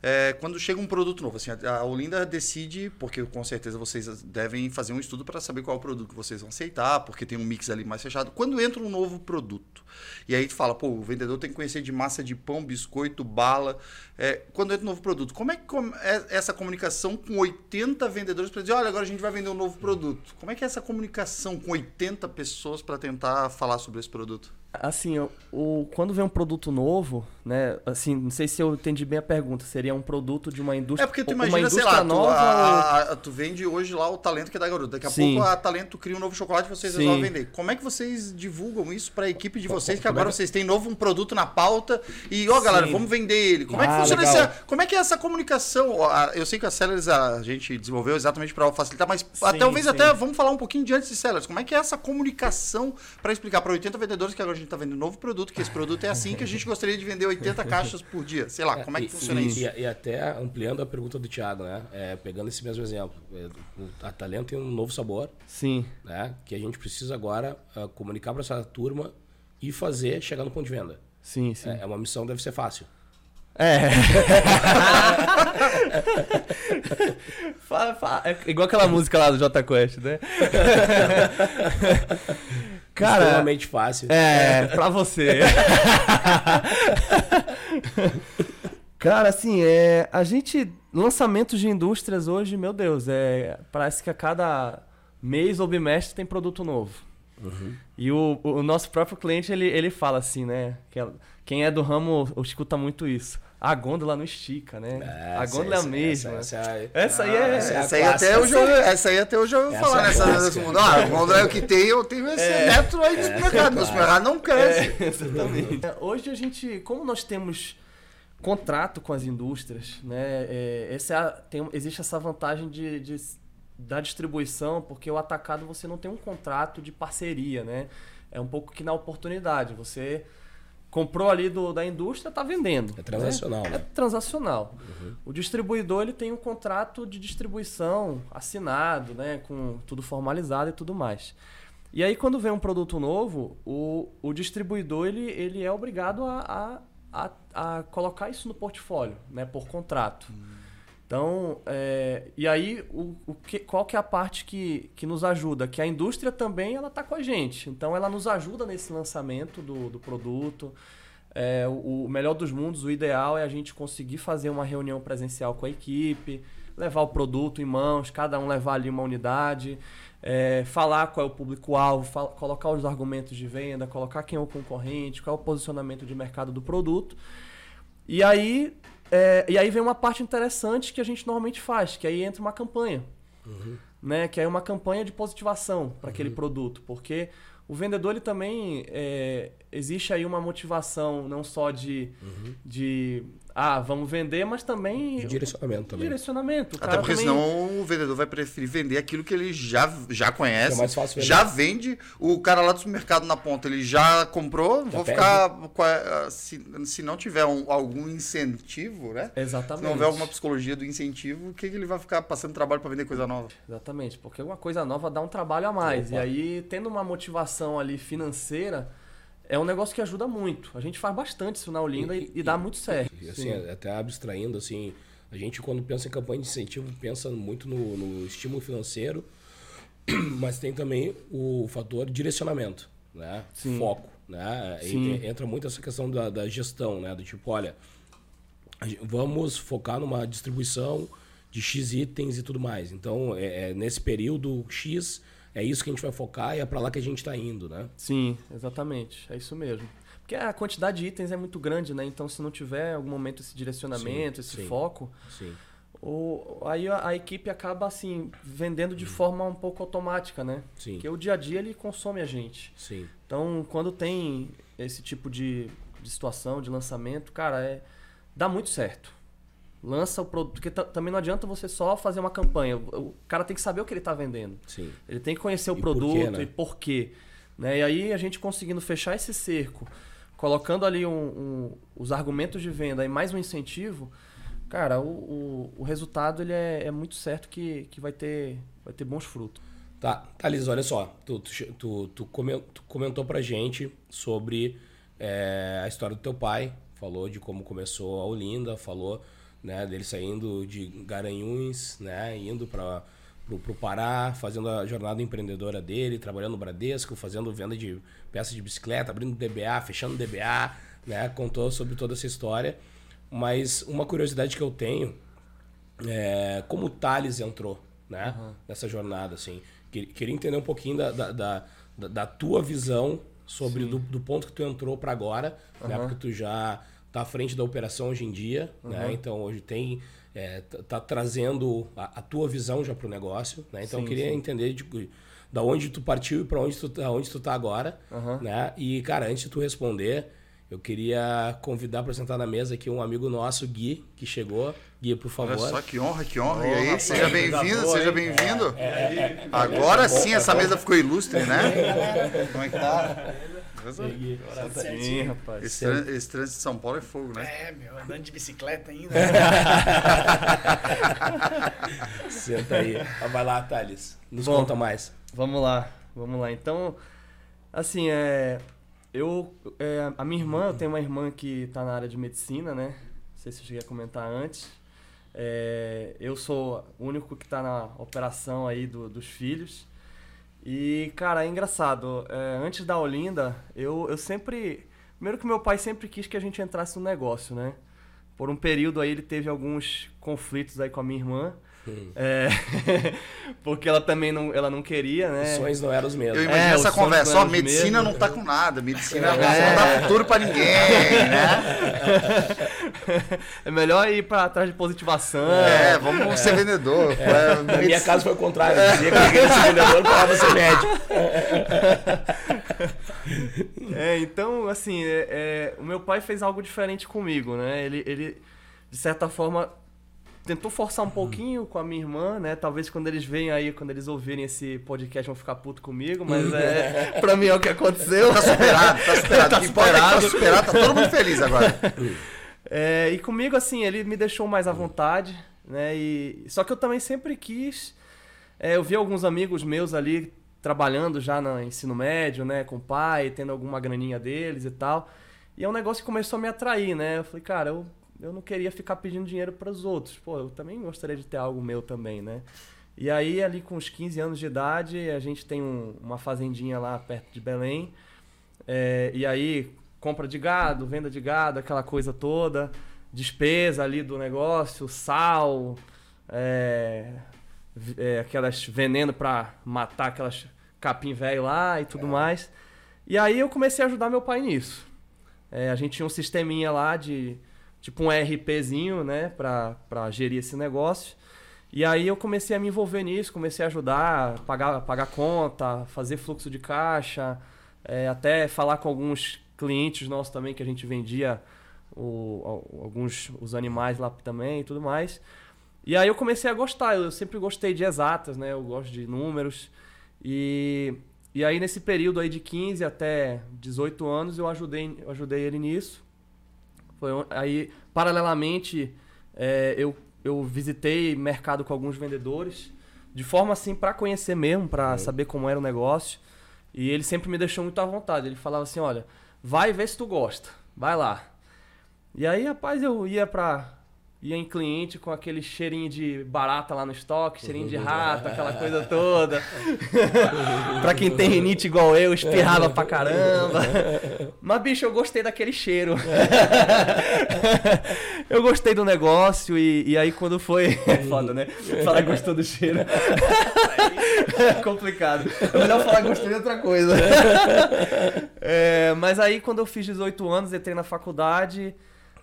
é, quando chega um produto novo? Assim, a Olinda decide, porque com certeza vocês devem fazer um estudo para saber qual produto que vocês vão aceitar, porque tem um mix ali mais fechado. Quando entra um novo produto, e aí tu fala, pô, o vendedor tem que conhecer de massa de pão, biscoito, bala. É, quando entra um novo produto, como é que é essa comunicação com 80 vendedores para dizer, olha, agora a gente vai vender um novo produto? Como é que é essa comunicação com 80 pessoas para tentar falar sobre esse produto? Assim, o- quando vem um produto novo, né? Assim, não sei se eu entendi bem a pergunta. Seria um produto de uma indústria. É porque tu uma imagina, sei lá, tu, nova. ou- a- a- tu vende hoje lá o talento que é da garota. Daqui a Sim. pouco a talento cria um novo chocolate e vocês Sim. resolvem vender. Como é que vocês divulgam isso para a equipe de vocês? Que como agora vocês têm novo um produto na pauta e, ó, galera, Sim. vamos vender ele. Como é que Ah, funciona legal. essa, Como é que é essa comunicação? Eu sei que a Sellers a gente desenvolveu exatamente para facilitar, mas a- Sim, talvez sim. até vamos falar um pouquinho de antes de Sellers. Como é que é essa comunicação para explicar para 80 vendedores que agora a gente está vendendo um novo produto, que esse produto é assim, que a gente gostaria de vender 80 [laughs] caixas por dia? Sei lá, como é que e, funciona e- isso? E, e até ampliando a pergunta do Thiago, né? É, pegando esse mesmo exemplo. é, o- A Talento tem um novo sabor, Sim. né? Que a gente precisa agora ah, comunicar para essa turma e fazer chegar no ponto de venda. Sim, sim. É, é uma missão, deve ser fácil. É. [laughs] Fala- fala- é igual aquela música lá do Jota Quest, né? [laughs] Cara, Extremamente fácil. é, pra você. [laughs] Cara, assim, é, a gente. Lançamentos de indústrias hoje, meu Deus, é, parece que a cada mês ou bimestre tem produto novo. E o, o nosso próprio cliente, ele, ele fala assim, né? que é- quem é do ramo escuta muito isso. A gôndola não estica, né? a Essa- gôndola é a essa- mesma. Essa, essa, Essa aí é- essa a Essa aí, até hoje eu, essa aí até hoje eu ouvi Essa falar é a nessa, nesse mundo. Ah, quando é o que tem, eu tenho esse metro aí do supermercado. Meu supermercado não cresce. É, [laughs] exatamente. Hoje a gente, como nós temos contrato com as indústrias, né? é, essa é a- tem, existe essa vantagem de, de- da distribuição, porque o atacado você não tem um contrato de parceria, né? É um pouco que na oportunidade. Você comprou ali do, da indústria, está vendendo. É transacional, né? né? É transacional. O distribuidor ele tem um contrato de distribuição assinado, né? Com tudo formalizado e tudo mais. E aí, quando vem um produto novo, o, o distribuidor ele, ele é obrigado a, a, a, a colocar isso no portfólio, né? Por contrato. Então, é, e aí, o, o que, qual que é a parte que, que nos ajuda? Que a indústria também ela está com a gente. Então, ela nos ajuda nesse lançamento do, do produto. É, o, o melhor dos mundos, o ideal é a gente conseguir fazer uma reunião presencial com a equipe, levar o produto em mãos, cada um levar ali uma unidade, é, falar qual é o público-alvo, colocar os argumentos de venda, colocar quem é o concorrente, qual é o posicionamento de mercado do produto. E aí, é, e aí vem uma parte interessante que a gente normalmente faz, que aí entra uma campanha. Né? Que é uma campanha de positivação para aquele produto. Porque o vendedor ele também. é, existe aí uma motivação não só de, de ah, vamos vender, mas também. De direcionamento também. Direcionamento. Até porque também... senão o vendedor vai preferir vender aquilo que ele já, já conhece. É mais fácil vender. já vende. O cara lá do supermercado na ponta, ele já comprou. Já vou pede. ficar. Se, se não tiver um- algum incentivo, né? Se Exatamente. não houver alguma psicologia do incentivo, o que, que ele vai ficar passando trabalho para vender coisa nova? Exatamente, porque uma coisa nova dá um trabalho a mais. Opa. E aí, tendo uma motivação ali financeira, é um negócio que ajuda muito. A gente faz bastante isso na Olinda e, e dá muito certo. E, assim, Sim. até abstraindo, assim, a gente quando pensa em campanha de incentivo, pensa muito no, no estímulo financeiro, [clears throat] mas tem também o fator direcionamento, né? Sim. Foco, né? E- Sim. e- entra muito essa questão da, da gestão, né? Do tipo, olha, vamos focar numa distribuição de X itens e tudo mais. Então, é, é nesse período X, é isso que a gente vai focar e é para lá que a gente está indo, né? Sim, exatamente. É isso mesmo. Porque a quantidade de itens é muito grande, né? Então, se não tiver em algum momento esse direcionamento, Sim, esse sim. foco, Sim. o, aí a, a equipe acaba, assim, vendendo de forma um pouco automática, né? Sim. Porque o dia a dia, ele consome a gente. Sim. Então, quando tem esse tipo de, de situação, de lançamento, cara, é, dá muito certo. Lança o produto. Porque ta- também não adianta você só fazer uma campanha. O, cara tem que saber o que ele está vendendo. Sim. Ele tem que conhecer o E por quê, produto né? e por quê. Né? E aí a gente conseguindo fechar esse cerco, colocando ali um- um- os argumentos de venda e mais um incentivo, cara, o, o, o resultado ele é, é muito certo que, que vai, ter, vai ter bons frutos. Tá, Thales, olha só, tu, tu, tu, tu comentou pra gente sobre é, a história do teu pai, falou de como começou a Olinda, falou né, dele saindo de Garanhuns, né, indo para pro, pro Pará, fazendo a jornada empreendedora dele, trabalhando no Bradesco, fazendo venda de peças de bicicleta, abrindo DBA, fechando DBA, né, contou sobre toda essa história. Mas uma curiosidade que eu tenho é, como o Thales entrou né, nessa jornada. Assim. Que- Queria entender um pouquinho da, da, da, da- tua visão sobre do, do ponto que tu entrou para agora, né, porque tu já tá à frente da operação hoje em dia, né, então hoje tem é, tá, tá trazendo a, a tua visão já para o negócio, né, então eu Sim, queria sim. entender de, da onde tu partiu e para onde tu tá, onde tu tá agora, Aham. né? E cara, antes de tu responder, eu queria convidar para sentar na mesa aqui um amigo nosso, Gui, que chegou. Gui, por favor. Olha só que honra, que honra. e Ô, aí, rapaz, seja bem-vindo, seja bem-vindo. Agora sim essa mesa ficou ilustre, né? [laughs] Como é que tá? Sim, rapaz. Esse, tran- esse trânsito de São Paulo é fogo, né? É, meu, andando de bicicleta ainda. [laughs] Senta aí. Ah, Vai lá, Thales. Nos Bom. conta mais. Vamos lá, vamos lá. Então, assim, é, eu, é, a minha irmã, eu tenho uma irmã que está na área de medicina, né? Não sei se eu cheguei a comentar antes. É, eu sou o único que está na operação aí do- dos filhos. E, cara, é engraçado. é, antes da Olinda, eu, eu sempre. Primeiro que meu pai sempre quis que a gente entrasse no negócio, né? Por um período aí ele teve alguns conflitos aí com a minha irmã. [laughs] É, [laughs] porque ela também não, ela não queria, né? Os sonhos não eram os mesmos. Eu É, imagino os essa conversa. Ó, medicina mesmos. não tá com nada. Medicina É. não dá futuro pra ninguém, né? [laughs] É melhor ir pra trás de positivação. É, vamos ser vendedor. É, Na minha casa foi o contrário. Eu dizia que eu queria ser vendedor para ser médico. É, então, assim, é- é, o meu pai fez algo diferente comigo, né? Ele, ele, de certa forma, tentou forçar um pouquinho com a minha irmã, né? Talvez quando eles venham aí, quando eles ouvirem esse podcast, vão ficar puto comigo, mas é, [laughs] pra mim é o que aconteceu. Tá superado, tá [laughs] superado. Tá é tá superado. superado, tá todo mundo feliz agora. [laughs] É, e comigo, assim, ele me deixou mais à vontade, né? E, só que eu também sempre quis. é, eu vi alguns amigos meus ali trabalhando já no ensino médio, né? Com o pai, tendo alguma graninha deles e tal. E é um negócio que começou a me atrair, né? Eu falei, cara, eu, eu não queria ficar pedindo dinheiro para os outros. Pô, eu também gostaria de ter algo meu também, né? E aí, ali com uns 15 anos de idade, a gente tem um- uma fazendinha lá perto de Belém. É, e aí, compra de gado, venda de gado, aquela coisa toda, despesa ali do negócio, sal, é, é, aquelas veneno para matar aquelas capim velho lá e tudo mais. E aí eu comecei a ajudar meu pai nisso. É, a gente tinha um sisteminha lá de tipo um RPzinho, né, pra gerir esse negócio. E aí eu comecei a me envolver nisso, comecei a ajudar, pagar, pagar conta, fazer fluxo de caixa, é, até falar com alguns clientes nossos também que a gente vendia o, al- alguns os animais lá também e tudo mais. E aí eu comecei a gostar, eu sempre gostei de exatas, né? Eu gosto de números. E, e aí nesse período aí de 15 até 18 anos eu ajudei, eu ajudei ele nisso. Foi on- aí, paralelamente, é, eu, eu visitei mercado com alguns vendedores, de forma assim para conhecer mesmo, para saber como era o negócio. E ele sempre me deixou muito à vontade. Ele falava assim: olha, vai ver se tu gosta, vai lá. E aí, rapaz, eu ia pra. Ia em cliente com aquele cheirinho de barata lá no estoque, cheirinho de rato, aquela [laughs] coisa toda. [laughs] pra quem tem rinite igual eu, espirrava pra caramba. [laughs] Mas, bicho, eu gostei daquele cheiro. eu gostei do negócio e, e aí quando foi. É foda, né? Falar gostou do cheiro. É complicado. É melhor falar gostei de outra coisa. É, mas aí quando eu fiz 18 anos, entrei na faculdade.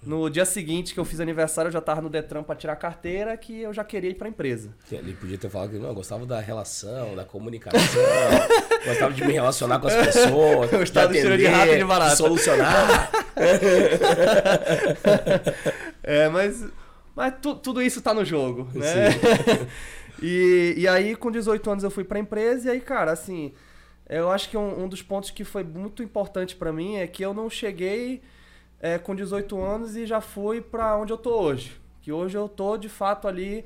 No dia seguinte que eu fiz aniversário, eu já tava no Detran pra tirar a carteira, que eu já queria ir pra empresa. Ele podia ter falado que não, eu gostava da relação, da comunicação, [laughs] gostava de me relacionar com as pessoas, Eu de cheiro de atender, rato e de barata. solucionar. [laughs] É, mas, mas tu- tudo isso tá no jogo, né? [laughs] e, e aí, com 18 anos, eu fui pra empresa e aí, cara, assim, eu acho que um, um dos pontos que foi muito importante pra mim é que eu não cheguei é, com 18 anos e já fui pra onde eu tô hoje. Que hoje eu tô, de fato, ali...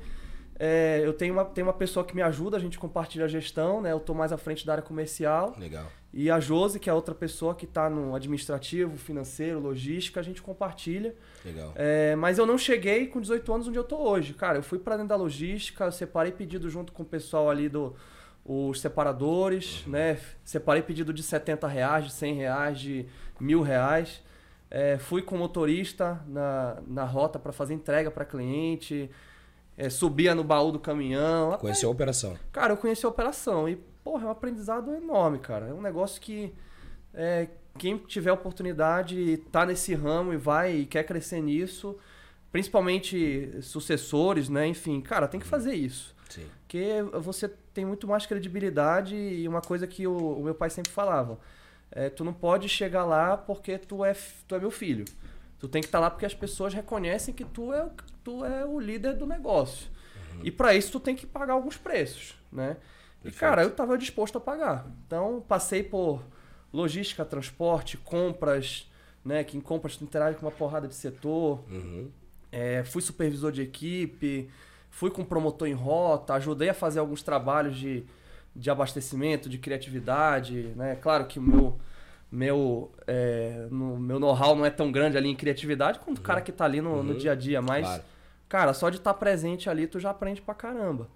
é, eu tenho uma, tenho uma pessoa que me ajuda, a gente compartilha a gestão, né? Eu tô mais à frente da área comercial. Legal. E a Josi, que é outra pessoa que está no administrativo, financeiro, logística, a gente compartilha. Legal. É, mas eu não cheguei com 18 anos onde eu tô hoje. Cara, eu fui para dentro da logística, eu separei pedido junto com o pessoal ali do os separadores, né? Separei pedido de 70 reais, de 100 reais, de mil reais. É, fui com motorista na, na rota para fazer entrega para cliente. É, subia no baú do caminhão. Conheceu a operação. Cara, eu conheci a operação e, porra, é um aprendizado enorme, cara. É um negócio que é, quem tiver oportunidade e tá nesse ramo e vai e quer crescer nisso, principalmente sucessores, né? Enfim, cara, tem que fazer isso. Sim. Porque você tem muito mais credibilidade e uma coisa que o, o meu pai sempre falava. É, tu não pode chegar lá porque tu é, tu é meu filho. Tu tem que estar lá porque as pessoas reconhecem que tu é, o- tu é o líder do negócio. E para isso tu tem que pagar alguns preços, né? E Perfeito. cara, eu estava disposto a pagar. Então passei por logística, transporte, compras, né? Que em compras tu interage com uma porrada de setor. Uhum. É, fui supervisor de equipe, fui com promotor em rota, ajudei a fazer alguns trabalhos de, de abastecimento, de criatividade, né? Claro que o meu meu é, no- meu know-how não é tão grande ali em criatividade quanto o cara que tá ali no, no Uhum. dia a dia, mas Claro. cara, só de estar presente ali tu já aprende pra caramba.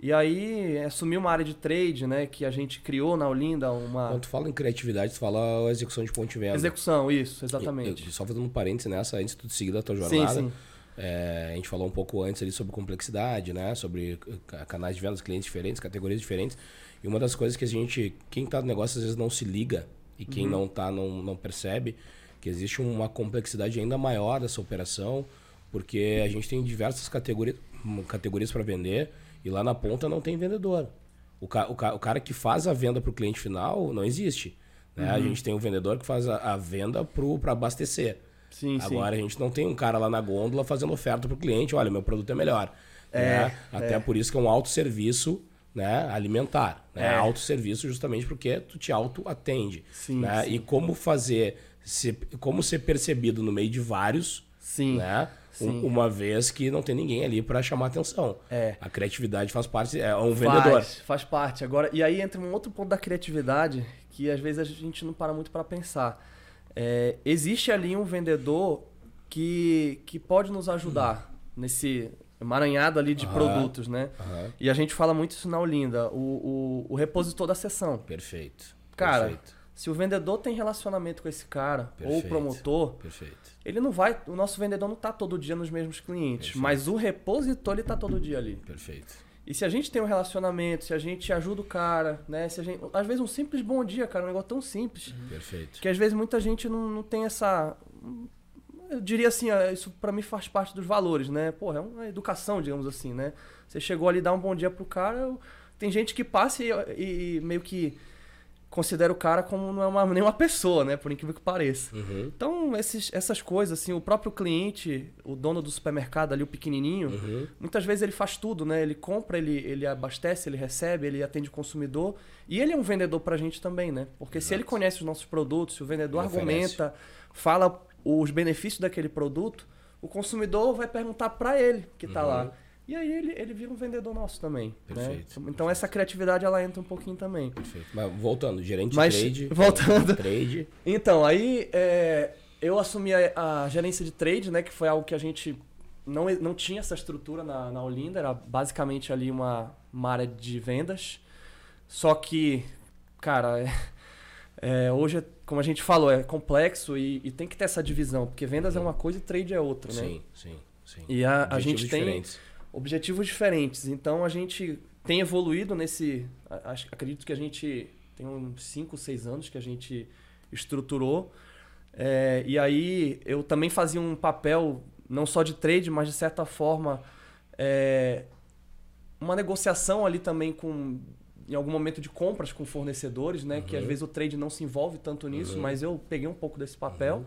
E aí assumi uma área de trade, né, que a gente criou na Olinda, uma Quando tu fala em criatividade, tu fala execução de ponto de venda. execução, isso, exatamente. eu- só fazendo um parênteses nessa, antes de tu seguir da tua Sim, jornada. sim. É, a gente falou um pouco antes ali sobre complexidade, né? Sobre ca- canais de vendas, clientes diferentes, categorias diferentes. E uma das coisas que a gente, quem tá no negócio às vezes não se liga e quem não tá não, não percebe que existe uma complexidade ainda maior dessa operação, porque a gente tem diversas categorias, categorias para vender e lá na ponta não tem vendedor. O, ca, o, ca, o cara que faz a venda para o cliente final não existe. Né? A gente tem um vendedor que faz a, a venda para abastecer. Sim, sim. Agora a gente não tem um cara lá na gôndola fazendo oferta pro cliente, olha, meu produto é melhor. É, né? Até por isso que é um autosserviço né, alimentar. Né? É. Autosserviço justamente porque tu te auto-atende. Sim, né? sim. E como fazer, ser, como ser percebido no meio de vários, Sim. né? Sim. uma vez que não tem ninguém ali para chamar atenção. É. A criatividade faz parte, é um vendedor. Faz, faz parte. Agora, e aí entra um outro ponto da criatividade que às vezes a gente não para muito para pensar. É, existe ali um vendedor que, que pode nos ajudar nesse emaranhado ali de produtos, né? E a gente fala muito isso na Olinda, o, o, o repositor da sessão. Perfeito. Cara, Perfeito. se o vendedor tem relacionamento com esse cara, ou o Perfeito. promotor, Perfeito. ele não vai. O nosso vendedor não tá todo dia nos mesmos clientes, Perfeito. mas o repositor ele tá todo dia ali. Perfeito. E se a gente tem um relacionamento, se a gente ajuda o cara, né? Se a gente, às vezes um simples bom dia, cara, um negócio tão simples. Perfeito. Que às vezes muita gente não, não tem essa. Eu diria assim, ah, isso pra mim faz parte dos valores, né? Porra, é uma educação, digamos assim, né? Você chegou ali, dá um bom dia pro cara. Tem gente que passa e, e meio que considera o cara como não é uma, [laughs] nem uma pessoa, né? Por incrível que pareça. Uhum. Então, esses, essas coisas, assim, o próprio cliente, o dono do supermercado ali, o pequenininho, Uhum. muitas vezes ele faz tudo, né? Ele compra, ele, ele abastece, ele recebe, ele atende o consumidor. E ele é um vendedor pra gente também, né? Porque se ele conhece os nossos produtos, se o vendedor Ele argumenta, fala os benefícios daquele produto, o consumidor vai perguntar pra ele que tá Uhum. lá. E aí ele, ele vira um vendedor nosso também. né? Perfeito, Então essa criatividade ela entra um pouquinho também. Perfeito. Mas voltando, gerente Mas, de trade. voltando. [laughs] Trade. Então, aí é, eu assumi a, a gerência de trade, né? Que foi algo que a gente não, não tinha essa estrutura na, na Olinda, era basicamente ali uma, uma área de vendas. Só que, cara, é- é, hoje, é- como a gente falou, é complexo e, e tem que ter essa divisão, porque vendas é uma coisa e trade é outra, né? Sim, sim, sim. E a, a gente tem diferentes. Objetivos diferentes. Então a gente tem evoluído nesse. acho- Acredito que a gente tem uns 5, 6 anos que a gente estruturou. É, e aí eu também fazia um papel não só de trade, mas de certa forma é, uma negociação ali também com em algum momento de compras com fornecedores, né? Que às vezes o trade não se envolve tanto nisso, mas eu peguei um pouco desse papel.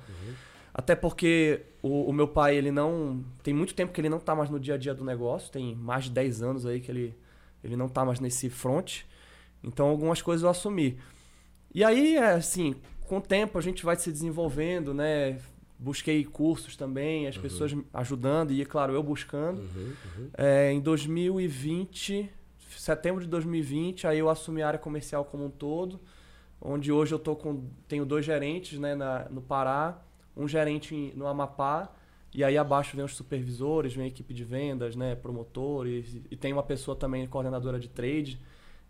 Até porque o, o meu pai, ele não. Tem muito tempo que ele não tá mais no dia a dia do negócio, tem mais de 10 anos aí que ele, ele não tá mais nesse front. Então algumas coisas eu assumi. E aí, é, assim, com o tempo a gente vai se desenvolvendo, né? Busquei cursos também, as pessoas me ajudando e, claro, eu buscando. Uhum, uhum. É, em 2020, setembro de 2020, aí eu assumi a área comercial como um todo, onde hoje eu tô com tenho dois gerentes, né, na, no Pará, um gerente no Amapá, e aí abaixo vem os supervisores, vem a equipe de vendas, né, promotores, e tem uma pessoa também coordenadora de trade,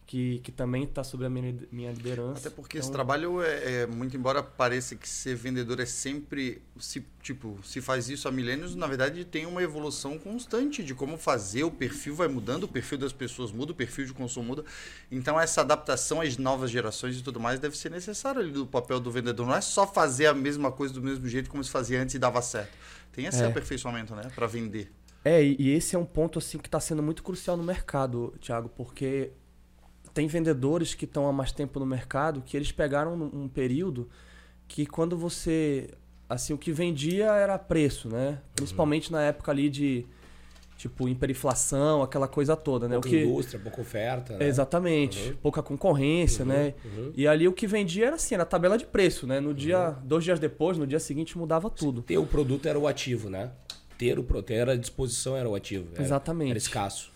que, que também está sob a minha, minha liderança. Até porque esse Então, trabalho é, é, muito embora pareça que ser vendedor é sempre se tipo se faz isso há milênios na verdade tem uma evolução constante de como fazer o perfil vai mudando o perfil das pessoas muda o perfil de consumo muda então essa adaptação às novas gerações e tudo mais deve ser necessário ali do papel do vendedor não é só fazer a mesma coisa do mesmo jeito como se fazia antes e dava certo tem esse É. aperfeiçoamento né para vender É, e e esse é um ponto assim que está sendo muito crucial no mercado, Thiago, porque tem vendedores que estão há mais tempo no mercado que eles pegaram um período que quando você assim o que vendia era preço, né? Principalmente na época ali de tipo hiperinflação, aquela coisa toda, né? Pouca o que indústria, pouca oferta. Né? Exatamente, Uhum. pouca concorrência, Uhum, né? uhum. E ali o que vendia era assim, era a tabela de preço, né? No dia, dois dias depois, no dia seguinte mudava tudo. Ter o produto era o ativo, né? Ter o produto, ter a disposição era o ativo. Era, Exatamente. Era escasso.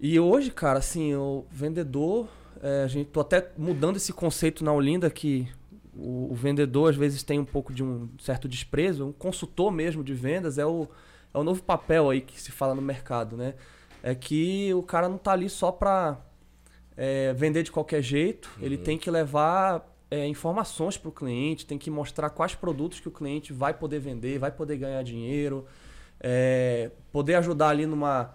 E hoje, cara, assim, o vendedor, é, a gente tô até mudando esse conceito na Olinda que o, o vendedor às vezes tem um pouco de um certo desprezo, um consultor mesmo de vendas é o, é o novo papel aí que se fala no mercado, né? É que o cara não tá ali só pra é, vender de qualquer jeito, ele tem que levar é, informações para o cliente, tem que mostrar quais produtos que o cliente vai poder vender, vai poder ganhar dinheiro, é, poder ajudar ali numa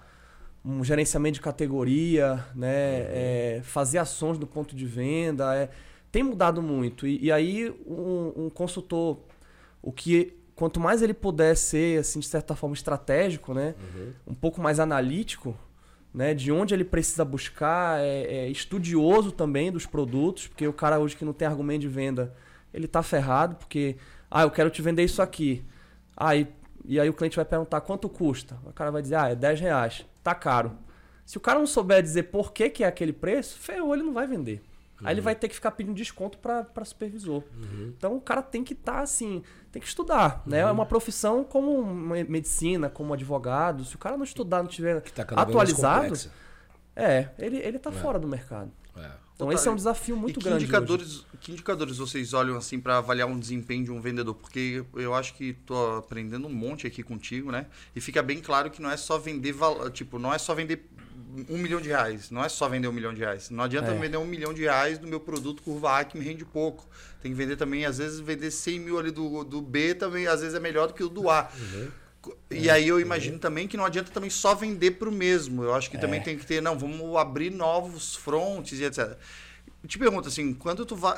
um gerenciamento de categoria, né? É, fazer ações do ponto de venda. é, tem mudado muito. E, e aí um, um consultor, o que quanto mais ele puder ser, assim, de certa forma, estratégico, né? Um pouco mais analítico, né? De onde ele precisa buscar, é, é estudioso também dos produtos, porque o cara hoje que não tem argumento de venda, ele tá ferrado, porque, ah, eu quero te vender isso aqui. Aí, e aí o cliente vai perguntar quanto custa. O cara vai dizer, ah, é 10 reais. Tá caro. Se o cara não souber dizer por que, que é aquele preço, ferrou, ele não vai vender. Aí ele vai ter que ficar pedindo desconto para supervisor. Então o cara tem que estar assim, tem que estudar, né? É uma profissão como medicina, como advogado. Se o cara não estudar, não tiver Que tá atualizado, é, ele, ele tá É. fora do mercado. Então esse é um desafio muito e que grande. hoje. Indicadores, que indicadores vocês olham assim para avaliar um desempenho de um vendedor? Porque eu acho que tô aprendendo um monte aqui contigo, né? E fica bem claro que não é só vender, tipo, não é só vender um milhão de reais. Não é só vender um milhão de reais. Não adianta É. vender um milhão de reais do meu produto curva A que me rende pouco. Tem que vender também, às vezes, vender 100 mil ali do, do B também, às vezes é melhor do que o do A. E aí eu imagino também que não adianta também só vender para o mesmo. Eu acho que também tem que ter, não, vamos abrir novos frontes e etc. te pergunto assim, quando tu vai,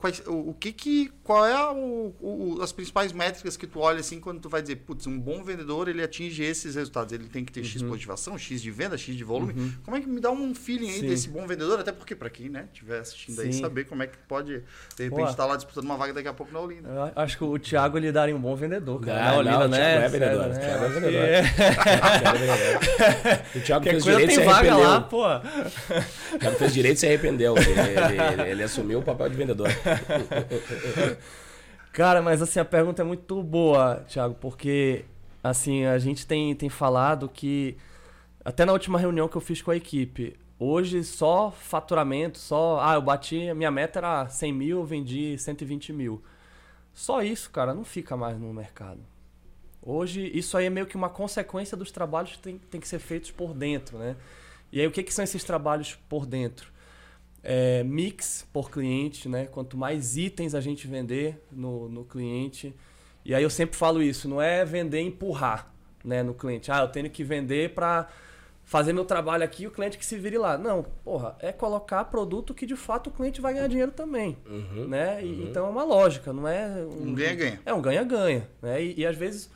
quais- o, o que que, qual é o, o- as principais métricas que tu olha assim quando tu vai dizer, putz, um bom vendedor ele atinge esses resultados, ele tem que ter Uhum. x motivação, x de venda, x de volume. Como é que me dá um feeling aí Sim. desse bom vendedor? Até porque para quem, né, estiver assistindo aí Sim. saber como é que pode de repente estar lá disputando uma vaga daqui a pouco na Olinda. Eu acho que o Thiago ele daria um bom vendedor, cara. Não, Na não, Olinda, o né? Thiago é vendedor, o [laughs] Thiago é vendedor. que- [laughs] O Thiago fez direito e tem se vaga arrependeu. lá, pô. O Thiago fez direito e se arrependeu. [laughs] Ele, ele- assumiu o papel de vendedor. [laughs] Cara, mas assim, a pergunta é muito boa, Thiago, porque assim, a gente tem, tem falado que até na última reunião que eu fiz com a equipe, hoje só faturamento, só. Ah, eu bati, a minha meta era 100 mil, eu vendi 120 mil. Só isso, cara, não fica mais no mercado. Hoje, isso aí é meio que uma consequência dos trabalhos que tem, tem que ser feitos por dentro, né? E aí, o que, que são esses trabalhos por dentro? É, mix por cliente, né? Quanto mais itens a gente vender no, no cliente. E aí eu sempre falo isso, não é vender e empurrar né, no cliente. Ah, eu tenho que vender para fazer meu trabalho aqui e o cliente que se vire lá. Não, porra, é colocar produto que de fato o cliente vai ganhar dinheiro também. Uhum. Né? E- Então é uma lógica, não é Um ganha-ganha. é um ganha-ganha, né? E, e às vezes,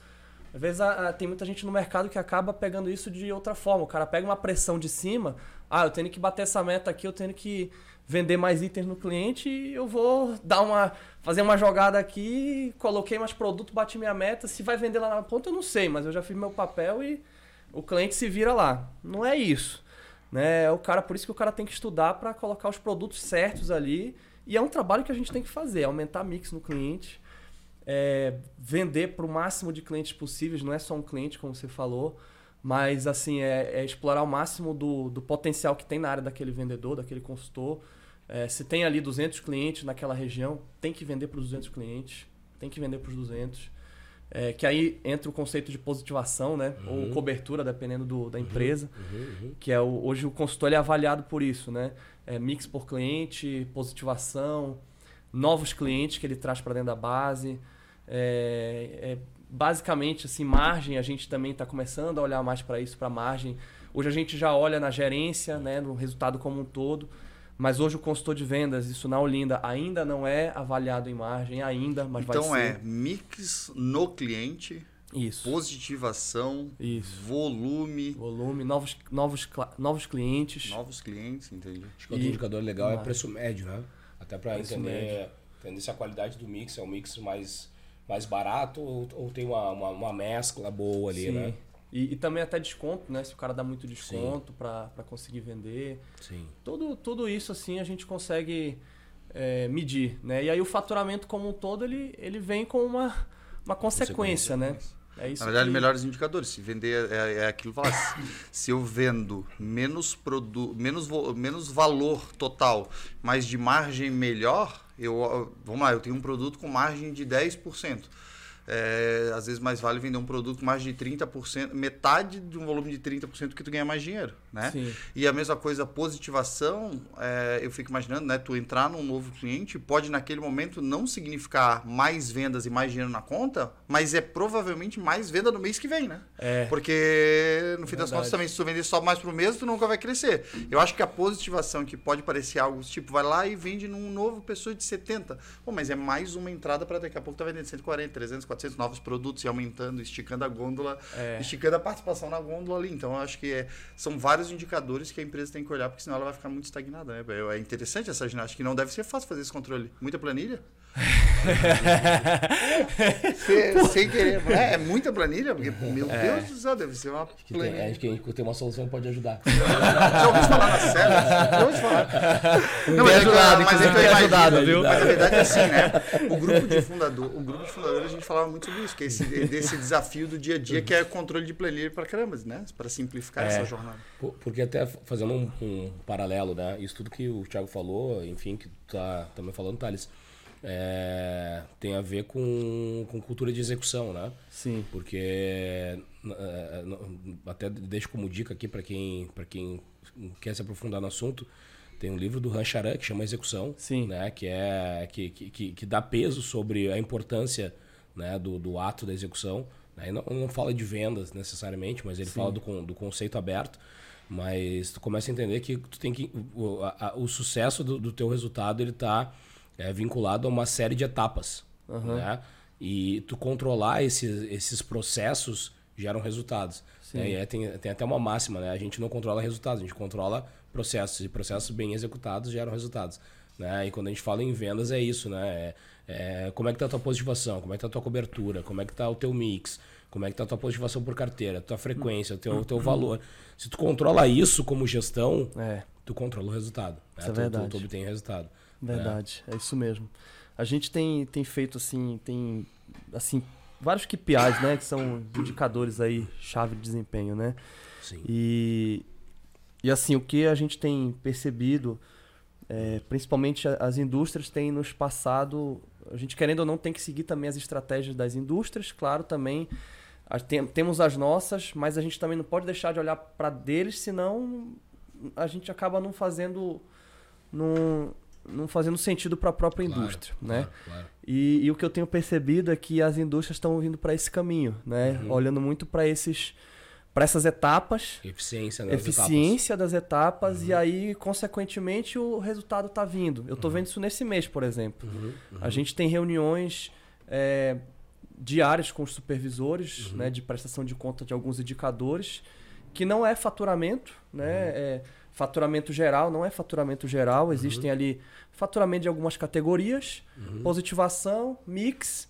às vezes a- a- tem muita gente no mercado que acaba pegando isso de outra forma. O cara pega uma pressão de cima, ah, eu tenho que bater essa meta aqui, eu tenho que vender mais itens no cliente e eu vou dar uma fazer uma jogada aqui, coloquei mais produto, bati minha meta, se vai vender lá na ponta eu não sei, mas eu já fiz meu papel e o cliente se vira lá. Não é isso. Né? É o cara, por isso que o cara tem que estudar para colocar os produtos certos ali. E é um trabalho que a gente tem que fazer, aumentar mix no cliente, é, vender para o máximo de clientes possíveis, não é só um cliente, como você falou, mas assim, é, é explorar o máximo do, do potencial que tem na área daquele vendedor, daquele consultor. É, se tem ali 200 clientes naquela região, tem que vender para os 200 clientes, tem que vender para os 200. É, que aí entra o conceito de positivação, né? Ou cobertura, dependendo do, da empresa. Que é o, hoje o consultor é avaliado por isso, né? É, mix por cliente, positivação, novos clientes que ele traz para dentro da base. É, é, basicamente, assim, margem, a gente também está começando a olhar mais para isso, para margem. Hoje a gente já olha na gerência, né, no resultado como um todo. Mas hoje o consultor de vendas, isso na Olinda, ainda não é avaliado em margem, ainda, mas vai Então ser. é mix no cliente, Isso. positivação, Isso. volume, Volume, novos, novos, novos clientes. novos clientes, entende? Acho que outro E- indicador legal é preço médio, né? Até para entender, entender se a qualidade do mix é um mix mais, mais barato ou, ou tem uma, uma, uma mescla boa ali, Sim. né? E, e também até desconto, né? Se o cara dá muito desconto para conseguir vender. Sim. Tudo, tudo isso assim a gente consegue é, medir, né? E aí o faturamento como um todo ele, ele vem com uma, uma consequência, né? É isso Na verdade, que- melhores indicadores. Se vender é, é aquilo que eu falo, se eu vendo menos produ menos, vo- menos valor total, mas de margem melhor, eu vamos lá, eu tenho um produto com margem de 10%. É, às vezes mais vale vender um produto margem de 30%, metade de um volume de 30% que tu ganha mais dinheiro, né? Sim. E a mesma coisa, positivação, é, eu fico imaginando, né? Tu entrar num novo cliente pode naquele momento não significar mais vendas e mais dinheiro na conta, mas é provavelmente mais venda no mês que vem, né? É. Porque no fim das Verdade. contas também, se tu vender só mais pro mês, tu nunca vai crescer. Eu acho que a positivação, que pode parecer algo tipo, vai lá e vende num novo pessoa de 70. Pô, mas é mais uma entrada para daqui a pouco tá vendendo 140, 300, 400 novos produtos e aumentando, esticando a gôndola, É. esticando a participação na gôndola ali. Então, acho que é, são vários indicadores que a empresa tem que olhar, porque senão ela vai ficar muito estagnada. Né? É interessante essa ginástica, que não deve ser fácil fazer esse controle. Muita planilha? Sem- sem querer. É, é muita planilha, porque, meu Deus do céu, deve ser uma tem, planilha. acho que a gente tem uma solução que pode ajudar. Já ouviu falar na série? Já ouviu falar? Não, mas é ajudado, mas é tem imagino, ajudado, viu? Mas a verdade é assim, né? O grupo de fundador, o grupo de fundadores a gente falava muito sobre isso, que é esse, desse desafio do dia a dia, que é controle de planilha para caramba, né? Para simplificar É. essa jornada. Por- Porque até fazendo um, um paralelo, né? Isso tudo que o Thiago falou, enfim, que tu tá também falando, Thales, é, tem a ver com, com cultura de execução, né? Sim. Porque eh, n- até deixo como dica aqui para quem para quem quer se aprofundar no assunto, tem um livro do Han Charan que chama Execução, Sim. né, que é que, que, que- dá peso sobre a importância, né, do, do ato da execução, né? Não, não fala de vendas necessariamente, mas ele fala do, do conceito aberto. Mas tu começa a entender que tu tem que. O, a, o sucesso do, do, teu resultado ele tá é, vinculado a uma série de etapas. Uhum. Né? E tu controlar esses, esses processos geram resultados. Né? E tem, tem até uma máxima, né? A gente não controla resultados, a gente controla processos. E processos bem executados geram resultados. Né? E quando a gente fala em vendas é isso, né? É, é, como é que tá a tua positivação, como é que tá a tua cobertura, como é que tá o teu mix, como é que tá a tua positivação por carteira, a tua frequência, o teu, teu valor. Se tu controla isso como gestão, é. tu controla o resultado. Né? Isso é verdade. Tu, tu, obtém resultado. Verdade, é. é isso mesmo. A gente tem, tem feito assim, tem assim, vários KPIs, né? Que são indicadores aí, chave de desempenho, né? Sim. E, e assim, o que a gente tem percebido, é, principalmente as indústrias têm nos passado a gente querendo ou não tem que seguir também as estratégias das indústrias, claro, também tem, temos as nossas, mas a gente também não pode deixar de olhar para deles, senão a gente acaba não fazendo não, não fazendo sentido para a própria claro, indústria, claro, né? Claro. E, e, o que eu tenho percebido é que as indústrias estão vindo para esse caminho, né? Uhum. Olhando muito para esses para essas etapas. Eficiência das eficiência etapas. das etapas uhum. e aí, consequentemente, o resultado está vindo. Eu estou uhum. vendo isso nesse mês, por exemplo. Uhum. uhum. A gente tem reuniões é, diárias com os supervisores uhum. né, de prestação de conta de alguns indicadores, que não é faturamento, né? É faturamento geral, não é faturamento geral. Existem ali faturamento de algumas categorias, positivação, mix.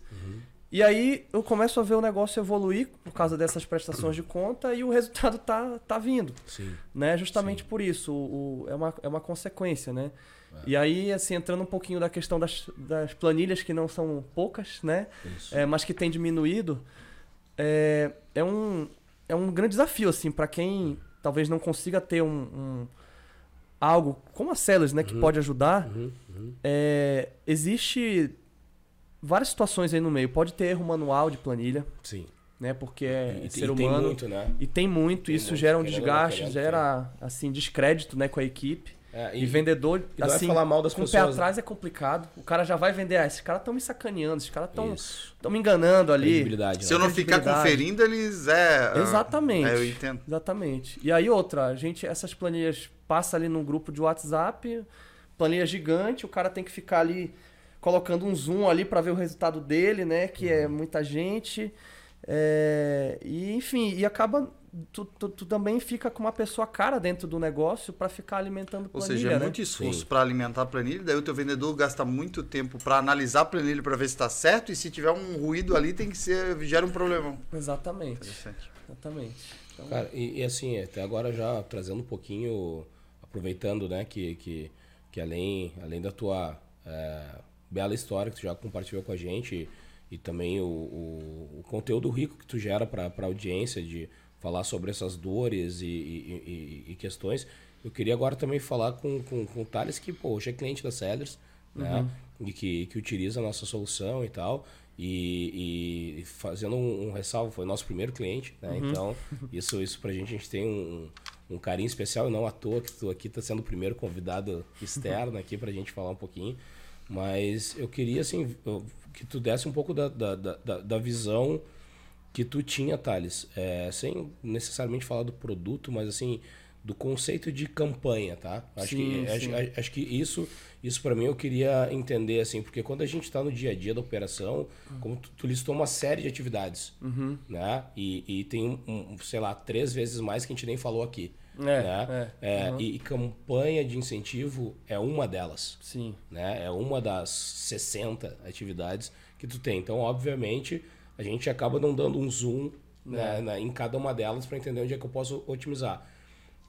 E aí eu começo a ver o negócio evoluir por causa dessas prestações de conta e o resultado tá, tá vindo. Sim. Né? Justamente Sim. por isso. O, o, é, uma, é uma consequência, né? É. E aí, assim, entrando um pouquinho da questão das, das planilhas, que não são poucas, né? É, mas que tem diminuído, é, é, um, é um grande desafio, assim, para quem talvez não consiga ter um, um algo como a Celas, né? Que uhum. pode ajudar. Uhum. Uhum. É, existe várias situações aí no meio. Pode ter erro manual de planilha. Sim. Né? Porque é e, ser e humano. Tem muito, né? E tem muito. Tem isso muito, gera um desgaste, gera assim, descrédito né, com a equipe. É, e, e, vendedor, e assim, falar mal das com pessoas, o pé atrás né? é complicado. O cara já vai vender, ah, esses caras estão me sacaneando, esses caras estão me enganando ali. Se eu não ficar conferindo, eles é. Ah, Exatamente. É, eu entendo. Exatamente. E aí outra, a gente, essas planilhas passa ali num grupo de WhatsApp, planilha gigante, o cara tem que ficar ali colocando um zoom ali para ver o resultado dele, né? Que é uhum. muita gente. É, e enfim, e acaba. Tu, tu, tu, também fica com uma pessoa cara dentro do negócio para ficar alimentando planilha. Ou seja, é né? muito esforço para alimentar a planilha, daí o teu vendedor gasta muito tempo para analisar a planilha para ver se está certo, e se tiver um ruído ali, tem que ser. gera um problemão. Exatamente. Exatamente. Então... Cara, e, e, assim, até agora já trazendo um pouquinho, aproveitando, né, que, que, que além, além da tua. É, bela história que tu já compartilhou com a gente e, e também o, o, o, conteúdo rico que tu gera para a audiência de falar sobre essas dores e, e, e, questões. Eu queria agora também falar com, com, com o Thales, que pô, hoje é cliente da Sellers, né? uhum. E que, que utiliza a nossa solução e tal. E, e fazendo um, um, ressalvo, foi nosso primeiro cliente, né? Uhum. Então, isso, isso pra gente, a gente tem um, um carinho especial, e não à toa que tu aqui tá sendo o primeiro convidado externo aqui pra gente falar um pouquinho. Mas eu queria, assim, que tu desse um pouco da, da, da, da visão que tu tinha, Thales. É, sem necessariamente falar do produto, mas assim, do conceito de campanha, tá? Acho, sim, que, sim. Acho, acho, que isso, isso para mim eu queria entender, assim, porque quando a gente está no dia a dia da operação, uhum. como tu, tu, listou uma série de atividades, uhum. né? E, e tem, um, sei lá, três vezes mais que a gente nem falou aqui. É, né? É, é, uhum. e, e, campanha de incentivo é uma delas. Sim. Né? É uma das 60 atividades que tu tem. Então, obviamente, a gente acaba não dando um zoom né, é. na, em cada uma delas para entender onde é que eu posso otimizar.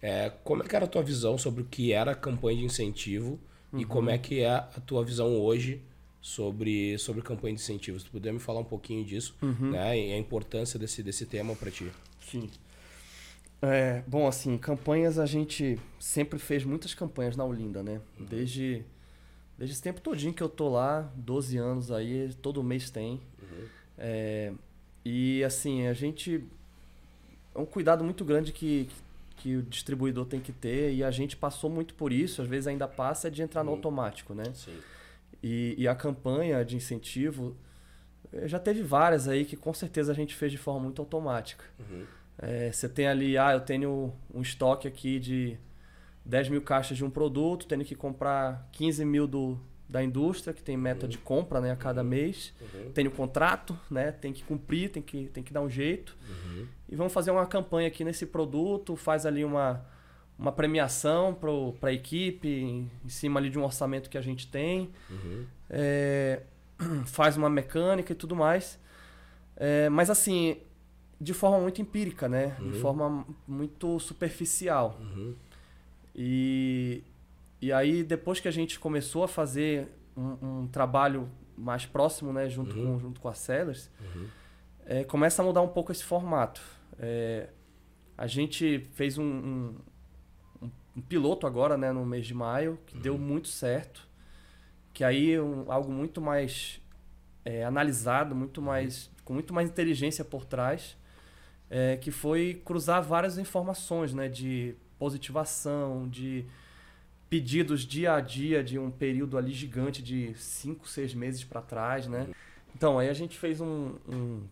É, como é que era a tua visão sobre o que era a campanha de incentivo uhum. e como é que é a tua visão hoje sobre, sobre campanha de incentivo? Se tu puder me falar um pouquinho disso uhum. né, e a importância desse, desse tema para ti. Sim. É, bom, assim, campanhas a gente sempre fez muitas campanhas na Olinda, né? Uhum. Desde, desde esse tempo todinho que eu tô lá, 12 anos aí, todo mês tem. Uhum. É, e assim, a gente. É um cuidado muito grande que, que o distribuidor tem que ter e a gente passou muito por isso, às vezes ainda passa, é de entrar no automático, né? Sim. E, e a campanha de incentivo, já teve várias aí que com certeza a gente fez de forma muito automática. Uhum. É, você tem ali, ah, eu tenho um estoque aqui de 10 mil caixas de um produto, tenho que comprar 15 mil do, da indústria, que tem meta Uhum. de compra né, a cada mês. Uhum. Tenho contrato, né? Tem que cumprir, tem que, tem que dar um jeito. Uhum. E vamos fazer uma campanha aqui nesse produto, faz ali uma, uma premiação para a equipe, em, em cima ali de um orçamento que a gente tem. Uhum. É, [clears throat] faz uma mecânica e tudo mais. É, mas assim, de forma muito empírica, né? De Uhum. forma muito superficial. Uhum. E, e aí, depois que a gente começou a fazer um, um trabalho mais próximo, né, junto, Uhum. com, junto com a Sellers, Uhum. é, começa a mudar um pouco esse formato. É, a gente fez um, um, um- piloto agora, né, no mês de maio, que deu muito certo. Que aí é um, algo muito mais é, analisado, muito mais, com muito mais inteligência por trás, é, que foi cruzar várias informações, né, de positivação, de pedidos dia a dia de um período ali gigante de 5, 6 meses para trás, né? Então, aí a gente fez um, um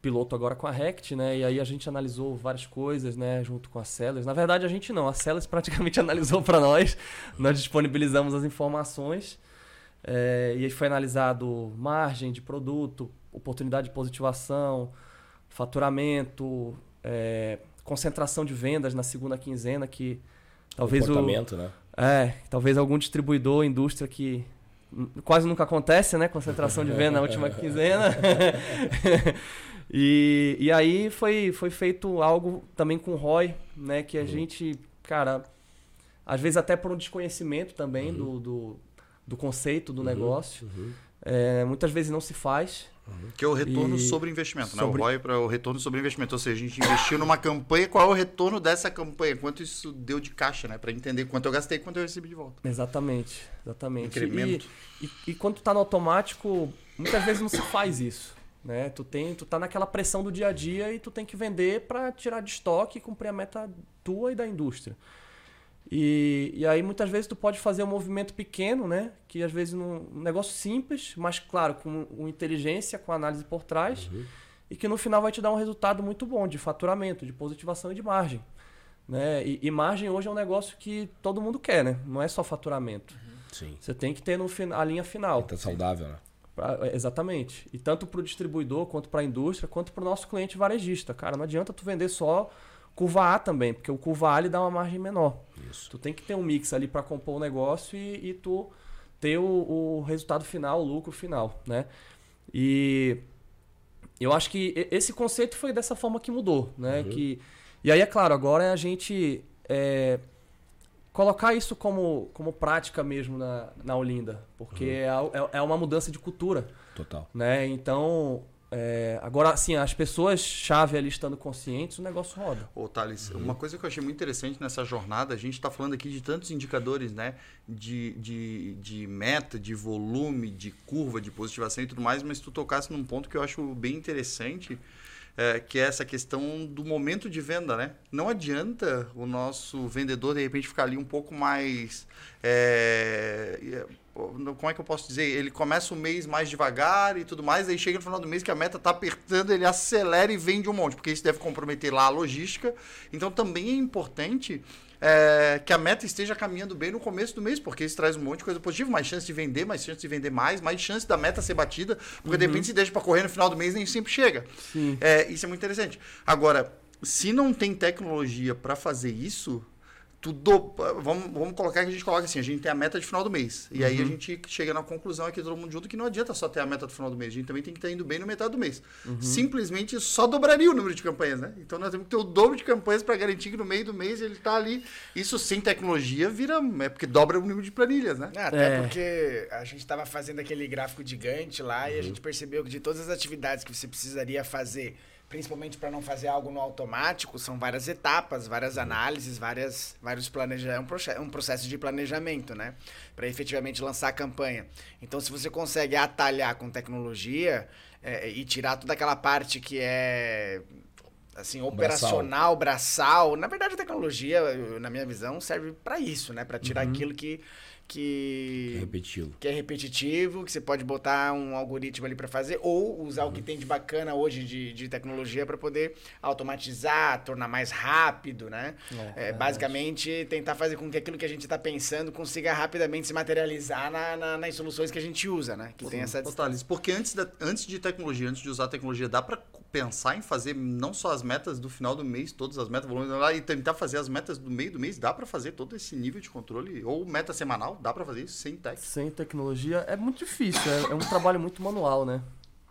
piloto agora com a Rect, né? E aí a gente analisou várias coisas, né? Junto com a Sellers. Na verdade, a gente não. A Sellers [laughs] praticamente analisou para nós. Nós disponibilizamos as informações. É, e aí foi analisado margem de produto, oportunidade de positivação, faturamento, é, concentração de vendas na segunda quinzena, que talvez o, Comportamento, né? É, talvez algum distribuidor, indústria que quase nunca acontece, né? Concentração de venda na última quinzena. [laughs] e, e aí foi, foi feito algo também com o ROI, né? Que a gente, cara, às vezes até por um desconhecimento também do, do, do conceito do negócio, Uhum. é, muitas vezes não se faz. Que é o retorno E sobre investimento, né? sobre- O ROI para o retorno sobre investimento. Ou seja, a gente investiu numa campanha, qual é o retorno dessa campanha? Quanto isso deu de caixa, né? Para entender quanto eu gastei e quanto eu recebi de volta. Exatamente, exatamente. Incremento. E, e, e quando tu tá no automático, muitas vezes não se faz isso. Né? Tu, tem, tu tá naquela pressão do dia a dia e tu tem que vender para tirar de estoque e cumprir a meta tua e da indústria. E, e aí muitas vezes tu pode fazer um movimento pequeno, né? Que às vezes num, um negócio simples, mas claro, com, com inteligência, com análise por trás, e que no final vai te dar um resultado muito bom de faturamento, de positivação e de margem. Né? E, e margem hoje é um negócio que todo mundo quer, né? Não é só faturamento. Sim. Você tem que ter no, a linha final. Tá saudável, né? Pra- é, exatamente. E tanto para o distribuidor, quanto para a indústria, quanto para o nosso cliente varejista. Cara, não adianta tu vender só curva A também, porque o curva A ele dá uma margem menor. Isso. Tu tem que ter um mix ali para compor o negócio e, e tu ter o, o resultado final, o lucro final, né? E eu acho que esse conceito foi dessa forma que mudou, né? Que, e aí, é claro, agora é a gente é, colocar isso como, como prática mesmo na, na Olinda, porque é, al- é, é uma mudança de cultura, Total. né? Então, é, agora, assim, as pessoas-chave ali estando conscientes, o negócio roda. Ô, Thales, uma coisa que eu achei muito interessante nessa jornada, a gente está falando aqui de tantos indicadores, né? De, de, de meta, de volume, de curva, de positivação e tudo mais, mas tu tocasse num ponto que eu acho bem interessante, é, que é essa questão do momento de venda, né? Não adianta o nosso vendedor, de repente, ficar ali um pouco mais. é, é, como é que eu posso dizer? Ele começa o mês mais devagar e tudo mais, aí chega no final do mês que a meta tá apertando, ele acelera e vende um monte, porque isso deve comprometer lá a logística. Então também é importante é, que a meta esteja caminhando bem no começo do mês, porque isso traz um monte de coisa positiva, mais chance de vender, mais chance de vender mais, mais chance da meta ser batida, porque de repente se deixa para correr no final do mês nem sempre chega. É, isso é muito interessante. Agora, se não tem tecnologia para fazer isso, tudo. Vamos, vamos colocar que a gente coloca assim: a gente tem a meta de final do mês. E aí a gente chega na conclusão aqui, todo mundo junto, que não adianta só ter a meta do final do mês. A gente também tem que estar indo bem no metade do mês. Simplesmente isso só dobraria o número de campanhas, né? Então nós temos que ter o dobro de campanhas para garantir que no meio do mês ele está ali. Isso sem tecnologia vira. É porque dobra o número de planilhas, né? É, até É. porque a gente estava fazendo aquele gráfico gigante lá e a gente percebeu que de todas as atividades que você precisaria fazer, principalmente para não fazer algo no automático, são várias etapas, várias análises, várias, vários planeja é um, proce- um processo de planejamento, né? Para efetivamente lançar a campanha. Então, se você consegue atalhar com tecnologia é, e tirar toda aquela parte que é assim, operacional, braçal. Na verdade, a tecnologia, na minha visão, serve para isso, né? Para tirar uhum. aquilo que que, que é repetitivo. Que é repetitivo, que você pode botar um algoritmo ali para fazer, ou usar uhum. o que tem de bacana hoje de, de tecnologia para poder automatizar, tornar mais rápido, né? É, é, basicamente, tentar fazer com que aquilo que a gente está pensando consiga rapidamente se materializar na, na, nas soluções que a gente usa, né? Que tem essa Thales, porque antes, da, antes de tecnologia, antes de usar tecnologia, dá para pensar em fazer não só as metas do final do mês, todas as metas, lá e tentar fazer as metas do meio do mês, dá para fazer todo esse nível de controle ou meta semanal Dá para fazer isso sem tech? Sem tecnologia é muito difícil. É, é, um trabalho muito manual, né?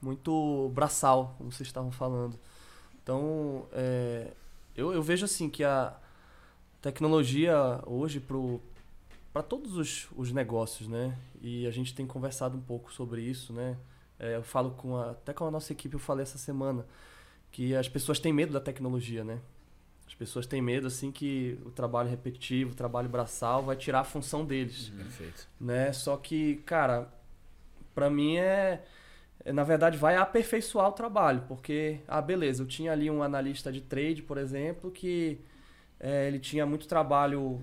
Muito braçal, como vocês estavam falando. Então, é, eu, eu vejo assim que a tecnologia hoje para todos os, os negócios, né? E a gente tem conversado um pouco sobre isso, né? É, eu falo com a, até com a nossa equipe, eu falei essa semana que as pessoas têm medo da tecnologia, né? As pessoas têm medo assim que o trabalho repetitivo, o trabalho braçal vai tirar a função deles. Uhum. Perfeito. Né? Só que, cara, para mim é, é, na verdade vai aperfeiçoar o trabalho, porque ah, beleza, eu tinha ali um analista de trade, por exemplo, que é, ele tinha muito trabalho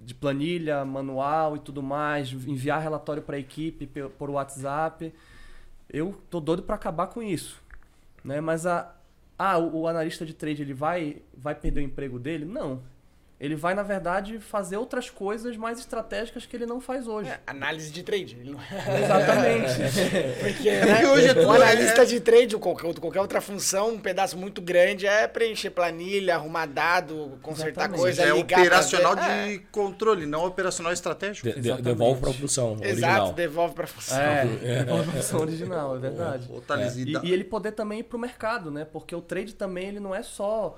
de planilha, manual e tudo mais, enviar relatório para a equipe por WhatsApp. Eu tô doido para acabar com isso, né? Mas a, ah, o, o, analista de trade ele vai, vai perder o emprego dele? Não. Ele vai, na verdade, fazer outras coisas mais estratégicas que ele não faz hoje. É, análise de trade. [laughs] Exatamente. [laughs] Porque né, hoje é o analista é... de trade, ou qualquer, qualquer outra função, um pedaço muito grande, é preencher planilha, arrumar dado, consertar Exatamente. coisa, é ligar. É operacional de é. controle, não operacional estratégico. De, de, devolve para a função Exato, original. devolve para a função. É, devolve para a função original, é verdade. E, e ele poder também ir para o mercado, né? Porque o trade também ele não é só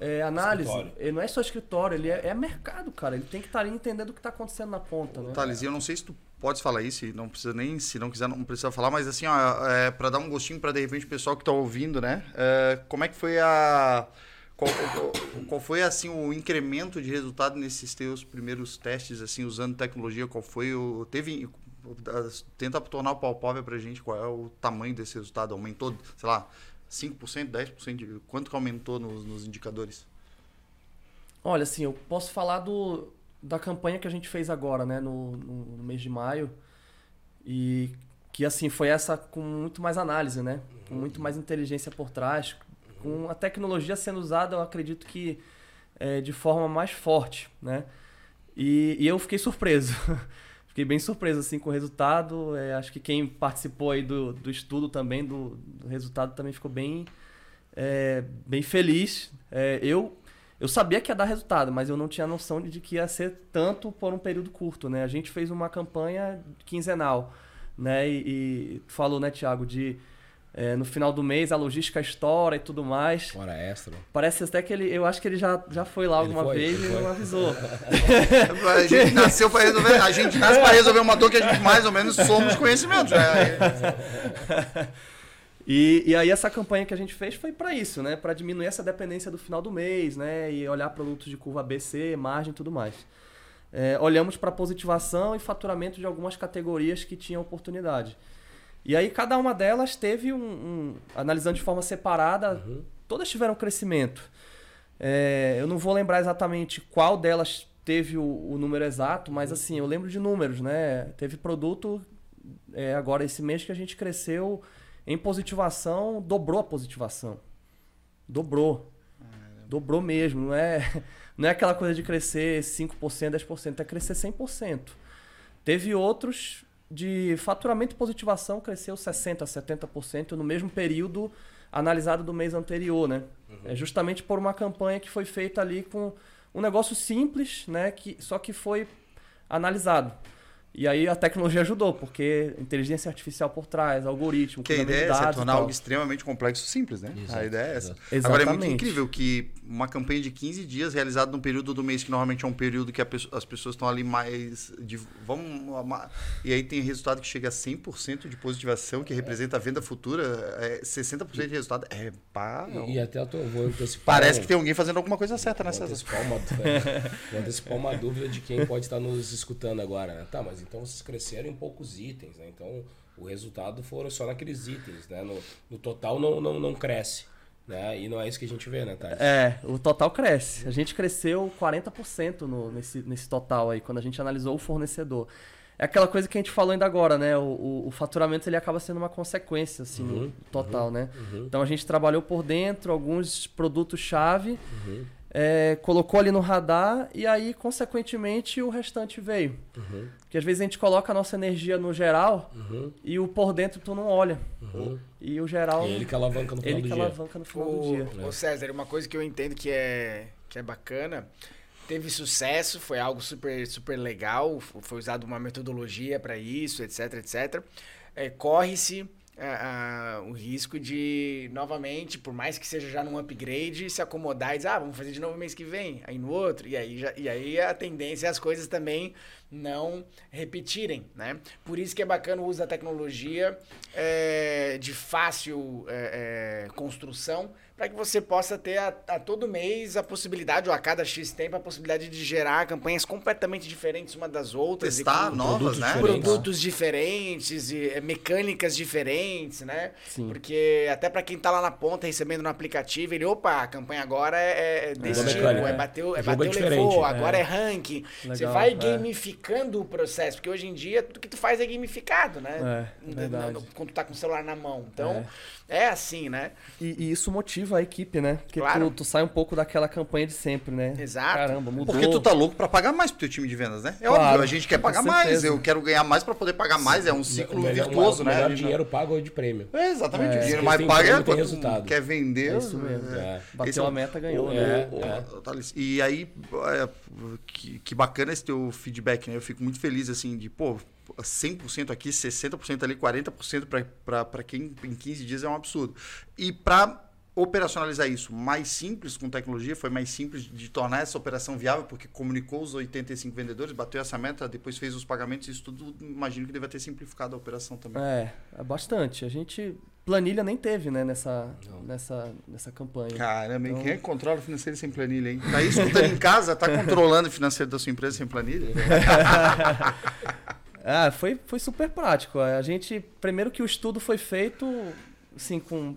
é, análise, escritório. ele não é só escritório, ele é, é, mercado, cara. Ele tem que estar ali entendendo o que está acontecendo na ponta, né? Thales, eu não sei se tu podes falar isso, não precisa nem, se não quiser, não precisa falar, mas assim, ó, é, para dar um gostinho para de repente o pessoal que está ouvindo, né? É, como é que foi a. Qual, qual, qual, foi assim o incremento de resultado nesses teus primeiros testes, assim, usando tecnologia? Qual foi o. Teve. Tenta tornar palpável para a gente qual é o tamanho desse resultado. Aumentou, sei lá, 5%, 10%? De, quanto que aumentou nos, nos indicadores? Olha, assim, eu posso falar do, da campanha que a gente fez agora, né, no, no, no, mês de maio. E que, assim, foi essa com muito mais análise, né? Com muito mais inteligência por trás. Com a tecnologia sendo usada, eu acredito que é, de forma mais forte, né? E, e eu fiquei surpreso. [laughs] fiquei bem surpreso assim com o resultado. É, acho que quem participou aí do, do estudo também, do, do resultado, também ficou bem, é, bem feliz. É, eu, eu sabia que ia dar resultado, mas eu não tinha noção de que ia ser tanto por um período curto. Né? A gente fez uma campanha quinzenal. Né? E, e falou, né, Tiago, de é, no final do mês a logística estoura e tudo mais. Hora extra. Parece até que ele. Eu acho que ele já, já foi lá alguma foi, vez e não avisou. [laughs] a gente nasceu para resolver. A gente nasce para resolver uma dor que a gente mais ou menos somos conhecimento. Né? [laughs] E, e aí essa campanha que a gente fez foi para isso, né? Para diminuir essa dependência do final do mês, né? E olhar produtos de curva ABC, margem e tudo mais. É, olhamos para positivação e faturamento de algumas categorias que tinham oportunidade. E aí cada uma delas teve um, um analisando de forma separada, uhum. todas tiveram crescimento. É, eu não vou lembrar exatamente qual delas teve o, o, número exato, mas assim, eu lembro de números, né? Teve produto é, agora esse mês que a gente cresceu em positivação, dobrou a positivação. Dobrou. Dobrou mesmo, não é, [laughs] não é aquela coisa de crescer 5%, 10%, é crescer 100%. Teve outros de faturamento e positivação cresceu 60%, 70% no mesmo período analisado do mês anterior, né? Uhum. É justamente por uma campanha que foi feita ali com um negócio simples, né? Que, só que foi analisado. E aí a tecnologia ajudou, porque inteligência artificial por trás, algoritmo, que a ideia é tornar algo extremamente complexo simples, né? Exato, a ideia é essa. Exatamente. Agora é muito incrível que uma campanha de 15 dias realizada num período do mês que normalmente é um período que as pessoas estão ali mais de vamos e aí tem resultado que chega a 100% de positivação, que representa a venda futura, é 60% de resultado. É pá. E, e até eu tô, vou antecipar. Parece que tem alguém fazendo alguma coisa certa nessa. Vou antecipar uma, [laughs] vou antecipar uma dúvida de quem pode estar nos escutando agora, né? Tá, mas então vocês cresceram em poucos itens, né? Então o resultado foram só naqueles itens, né? No, no total não, não, não cresce. né? E não é isso que a gente vê, né, Thales? É, o total cresce. A gente cresceu 40% no, nesse, nesse total aí, quando a gente analisou o fornecedor. É aquela coisa que a gente falou ainda agora, né? O, o, o faturamento ele acaba sendo uma consequência, assim, Uhum, no total, né? Uhum. Então a gente trabalhou por dentro alguns produtos-chave, Uhum. É, colocou ali no radar e aí, consequentemente, o restante veio. Uhum. Porque às vezes a gente coloca a nossa energia no geral Uhum. e o por dentro tu não olha. Uhum. E o geral, E ele que alavanca no final ele do que dia. alavanca no final do Ô, dia. ô César, uma coisa que eu entendo que é, que é bacana, teve sucesso, foi algo super, super legal, foi usada uma metodologia para isso, etc, etc. É, Corre-se ah, o risco de, novamente, por mais que seja já num upgrade, se acomodar e dizer, ah, vamos fazer de novo mês que vem, aí no outro, e aí, já, e aí a tendência é as coisas também não repetirem, né? Por isso que é bacana o uso da tecnologia é, de fácil é, é, construção, para que você possa ter a, a todo mês a possibilidade, ou a cada X tempo, a possibilidade de gerar campanhas completamente diferentes uma das outras. e Testar com novas, produtos né? diferentes. produtos diferentes, e é, mecânicas diferentes, né? Sim. Porque até para quem tá lá na ponta recebendo no aplicativo, ele, opa, a campanha agora é, é desse Jogo tipo, mecânica. é bateu, é O jogo bateu, é levou, É. agora é ranking. Você Legal, vai é. gamificando o processo, porque hoje em dia tudo que tu faz é gamificado, né? É, verdade. Quando tu tá com o celular na mão. Então, é, assim, né? E, e isso motiva a equipe, né? Porque Claro. tu, tu sai um pouco daquela campanha de sempre, né? Exato. Caramba, mudou. Porque tu tá louco pra pagar mais pro teu time de vendas, né? É Claro, óbvio, a gente quer pagar mais, eu quero ganhar mais pra poder pagar mais, é um ciclo melhor- virtuoso, o né? melhor não- dinheiro pago é de prêmio. É, exatamente, É. o dinheiro mais pago é quando resultado. quer vender. É isso mesmo. É. Bateu é a meta, ganhou, o- né? o- É, o- E aí, é, que, que bacana esse teu feedback, né? Eu fico muito feliz, assim, de, pô, 100% aqui, 60% ali, 40% para quem em 15 dias é um absurdo. E para operacionalizar isso mais simples com tecnologia, foi mais simples de tornar essa operação viável, porque comunicou os 85 vendedores, bateu essa meta, depois fez os pagamentos, isso tudo, imagino que deve ter simplificado a operação também. É, é bastante. A gente. Planilha nem teve, né, nessa, nessa, nessa campanha. Caramba? Então- quem é que controla o financeiro sem planilha, hein? Tá aí escutando em casa, tá controlando o financeiro da sua empresa sem planilha? [laughs] Ah, foi, foi super prático. A gente, primeiro que o estudo foi feito, assim, com,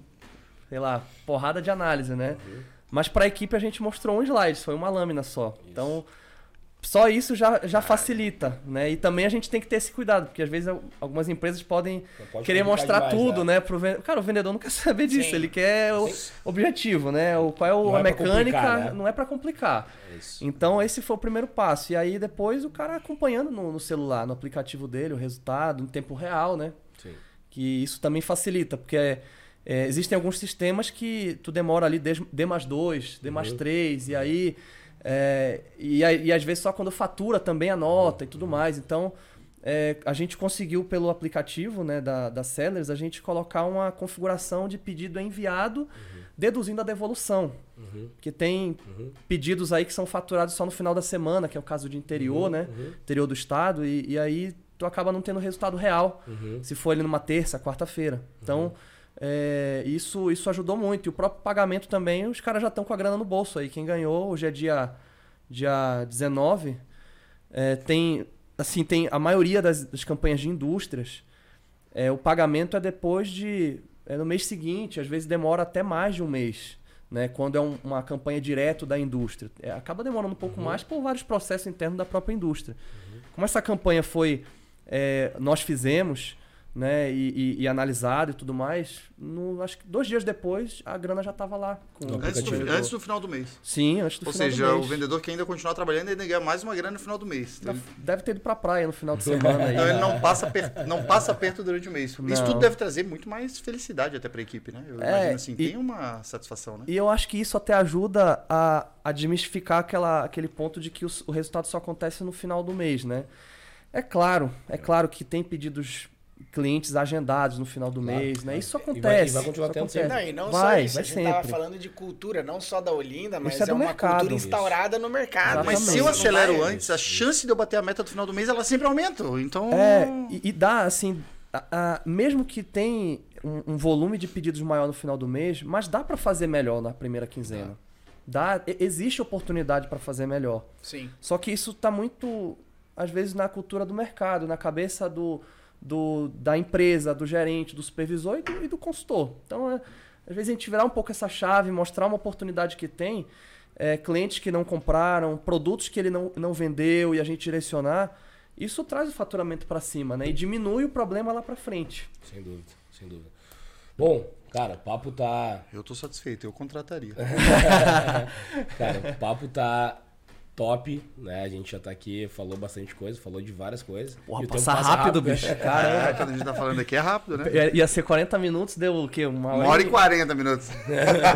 sei lá, porrada de análise, né? Mas para a equipe a gente mostrou um slide, foi uma lâmina só. Então, só isso já, já facilita, né? E também a gente tem que ter esse cuidado, porque às vezes al- algumas empresas podem pode querer mostrar demais, tudo, né? Pro ven- Cara, o vendedor não quer [laughs] saber disso, Sim. ele quer o Sim. objetivo, né? O, qual é o, Não a é mecânica, né? não é para complicar. É isso. Então esse foi o primeiro passo. E aí depois o cara acompanhando no, no celular, no aplicativo dele, o resultado, em tempo real, né? Sim. Que isso também facilita, porque é, existem alguns sistemas que tu demora ali D, D mais 2, D mais 3, e aí. É, e, e às vezes só quando fatura também anota e tudo mais. Então é, a gente conseguiu pelo aplicativo né, da, da Sellers, a gente colocar uma configuração de pedido enviado, deduzindo a devolução. Uhum. Porque tem Uhum. pedidos aí que são faturados só no final da semana, que é o caso de interior, Uhum, né? uhum. Interior do estado, e, e aí tu acaba não tendo resultado real Uhum. se for ali numa terça, quarta-feira. Então, é, isso, isso ajudou muito. E o próprio pagamento também, os caras já estão com a grana no bolso aí. Quem ganhou, hoje é dia, dia 19, é, tem, assim, tem a maioria das, das campanhas de indústrias, é, o pagamento é depois de. É no mês seguinte, às vezes demora até mais de um mês. Né, quando é um- uma campanha direto da indústria. É, acaba demorando um pouco mais por vários processos internos da própria indústria. Como essa campanha foi. é, nós fizemos, né, e, e, e analisado e tudo mais, no, acho que dois dias depois a grana já estava lá. O Antes do, antes do final do mês. Sim, antes do Ou final seja, do o mês. vendedor que ainda continuar trabalhando ainda ganha mais uma grana no final do mês. Então, ele- Deve ter ido pra praia no final de semana aí. Então ele não passa, per- não passa perto durante o mês. Isso Não. tudo deve trazer muito mais felicidade até para a equipe, né? Eu É, imagino assim, e- tem uma satisfação, né? E eu acho que isso até ajuda a, a desmistificar aquela, aquele ponto de que o, o resultado só acontece no final do mês, né? É claro, é claro que tem pedidos clientes agendados no final do Claro, mês, né? Isso E vai- acontece. e vai continuar isso tendo acontece. Não, e não vai, só isso, vai a gente tava sempre. falando de cultura, não só da Olinda, mas Isso é é, uma mercado. cultura instaurada no mercado. Exatamente. Mas se eu acelero vai- antes, a chance de eu bater a meta do final do mês, ela sempre aumenta. Então. É, e, e dá, assim, a- a- mesmo que tem um, um volume de pedidos maior no final do mês, mas dá pra fazer melhor na primeira quinzena. Dá, e- existe oportunidade pra fazer melhor. Sim. Só que isso tá muito, às vezes, na cultura do mercado, na cabeça do, do da empresa, do gerente, do supervisor e do, e do consultor. Então, é, Às vezes a gente virar um pouco essa chave, mostrar uma oportunidade que tem, é, clientes que não compraram, produtos que ele não, não vendeu e a gente direcionar, isso traz o faturamento para cima, né? E diminui o problema lá para frente. Sem dúvida, sem dúvida. Bom, cara, o papo tá. Eu tô satisfeito, eu contrataria. [laughs] cara, o papo tá top, né? A gente já tá aqui, falou bastante coisa, falou de várias coisas. Porra, passa rápido, rápido, bicho. Caramba. É, quando a gente tá falando aqui é rápido, né? Ia ser 40 minutos, deu o quê? Uma hora, Uma hora e 40 minutos. [laughs]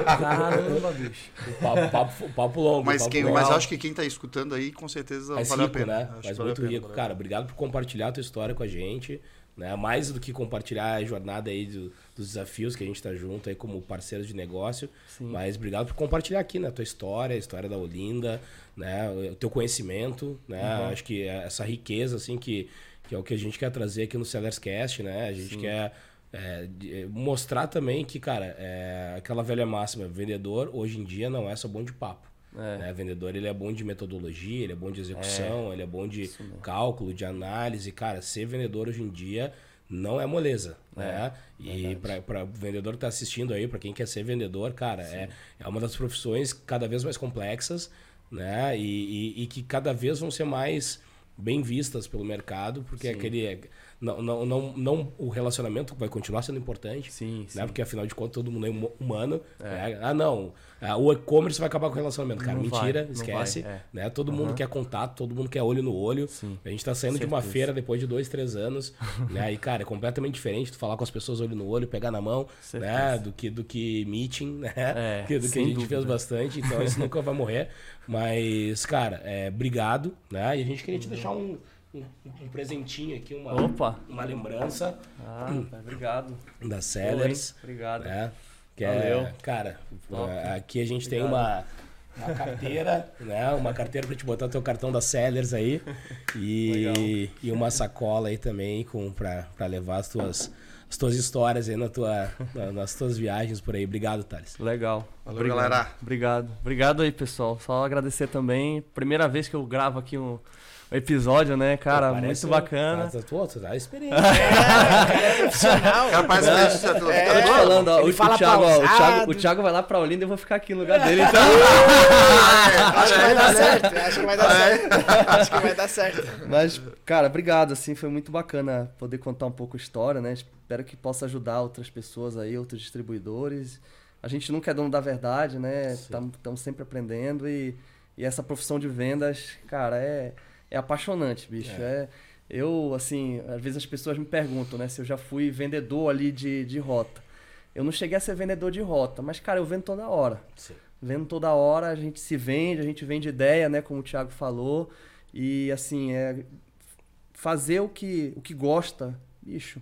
Caramba, bicho. O papo, papo, papo longo. Mas, papo quem, mas acho que quem tá escutando aí, com certeza Mas vale rico, a pena. Né? Mas muito pena, rico. Cara, obrigado por compartilhar a tua história com a gente. Né? Mais do que compartilhar a jornada aí do, dos desafios que a gente está junto aí como parceiro de negócio. Sim. Mas obrigado por compartilhar aqui, né? A tua história, a história da Olinda, né? O teu conhecimento, né? Uhum. Acho que essa riqueza, assim, que, que é o que a gente quer trazer aqui no Sellers Cast, né? A gente Sim. quer é, mostrar também que, cara, é, aquela velha máxima, vendedor hoje em dia não é só bom de papo. É. Né? Vendedor ele é bom de metodologia, ele é bom de execução, é. ele é bom de cálculo, de análise. Cara, ser vendedor hoje em dia não é moleza, é, né? E para o vendedor que está assistindo aí, para quem quer ser vendedor, cara, é, é uma das profissões cada vez mais complexas, né? E, e, e que cada vez vão ser mais bem vistas pelo mercado, porque Sim. aquele não, não, não, não o relacionamento vai continuar sendo importante, sim, né? sim. Porque afinal de contas todo mundo é humano. É. Né? Ah, não, ah, o e-commerce vai acabar com o relacionamento, cara. Não Mentira, vai, esquece. Vai, é. né? Todo uhum. mundo quer contato, todo mundo quer olho no olho. Sim. A gente tá saindo de uma feira depois de dois, três anos, [laughs] né? E cara, é completamente diferente tu falar com as pessoas olho no olho, pegar na mão, né? Do que do que meeting, né? É, [laughs] do que a gente dúvida. fez bastante. Então isso [laughs] nunca vai morrer. Mas cara, é, obrigado, né? E a gente queria te deixar um um, um, presentinho aqui, uma, Opa. uma lembrança. Ah, obrigado. Da Sellers. obrigado. Né? Que é, Valeu. É, cara, Top. aqui a gente obrigado. tem uma, uma carteira, né? Uma carteira para te botar teu cartão da Sellers aí. E, e uma sacola aí também com para levar as tuas as tuas histórias aí na tua, na, nas tuas viagens por aí. Obrigado, Thales. Legal. Valeu, Obrigado. galera. Obrigado. Obrigado aí, pessoal. Só agradecer também. Primeira vez que eu gravo aqui um, o episódio, né, cara? Pô, muito bacana. Tá, pô, tu tá experiente. é, é profissional. Parece é, é, é, falando, ó, o, fala o, Thiago, ó, o, Thiago, o Thiago vai lá pra Olinda e eu vou ficar aqui no lugar [laughs] dele. Então... acho que vai dar certo. Acho que vai dar certo. Acho que vai dar certo. Mas, cara, obrigado. Assim, foi muito bacana poder contar um pouco a história, né? Espero que possa ajudar outras pessoas aí, outros distribuidores. A gente nunca é dono da verdade, né? Estamos sempre aprendendo e, e essa profissão de vendas, cara, é é apaixonante, bicho. É. é. eu, assim, às vezes as pessoas me perguntam, né, se eu já fui vendedor ali de, de rota. Eu não cheguei a ser vendedor de rota, mas, cara, eu vendo toda hora. Sim. Vendo toda hora, a gente se vende, a gente vende ideia, né, como o Thiago falou. E, assim, é fazer o que, o que gosta, bicho,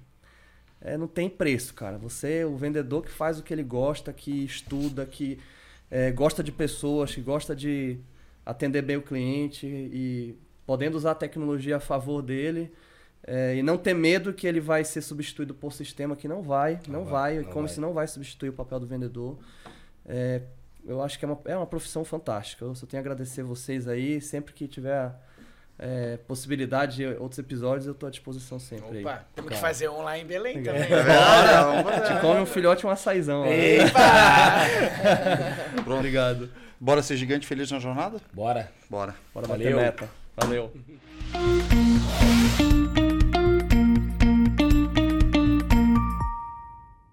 é, não tem preço, cara. Você, o vendedor que faz o que ele gosta, que estuda, que é, gosta de pessoas, que gosta de atender bem o cliente e podendo usar a tecnologia a favor dele é, e não ter medo que ele vai ser substituído por sistema que não vai, não, não vai, vai não como vai. se não vai substituir o papel do vendedor. É, eu acho que é uma, é uma profissão fantástica. Eu só tenho a agradecer vocês aí. Sempre que tiver é, possibilidade de outros episódios, eu estou à disposição sempre. Opa, aí. temos que fazer um lá em Belém também. É, [laughs] Bora, te come um filhote e um açaizão. [laughs] Obrigado. Bora ser gigante feliz na jornada? Bora. Bora. Bora bater 加油。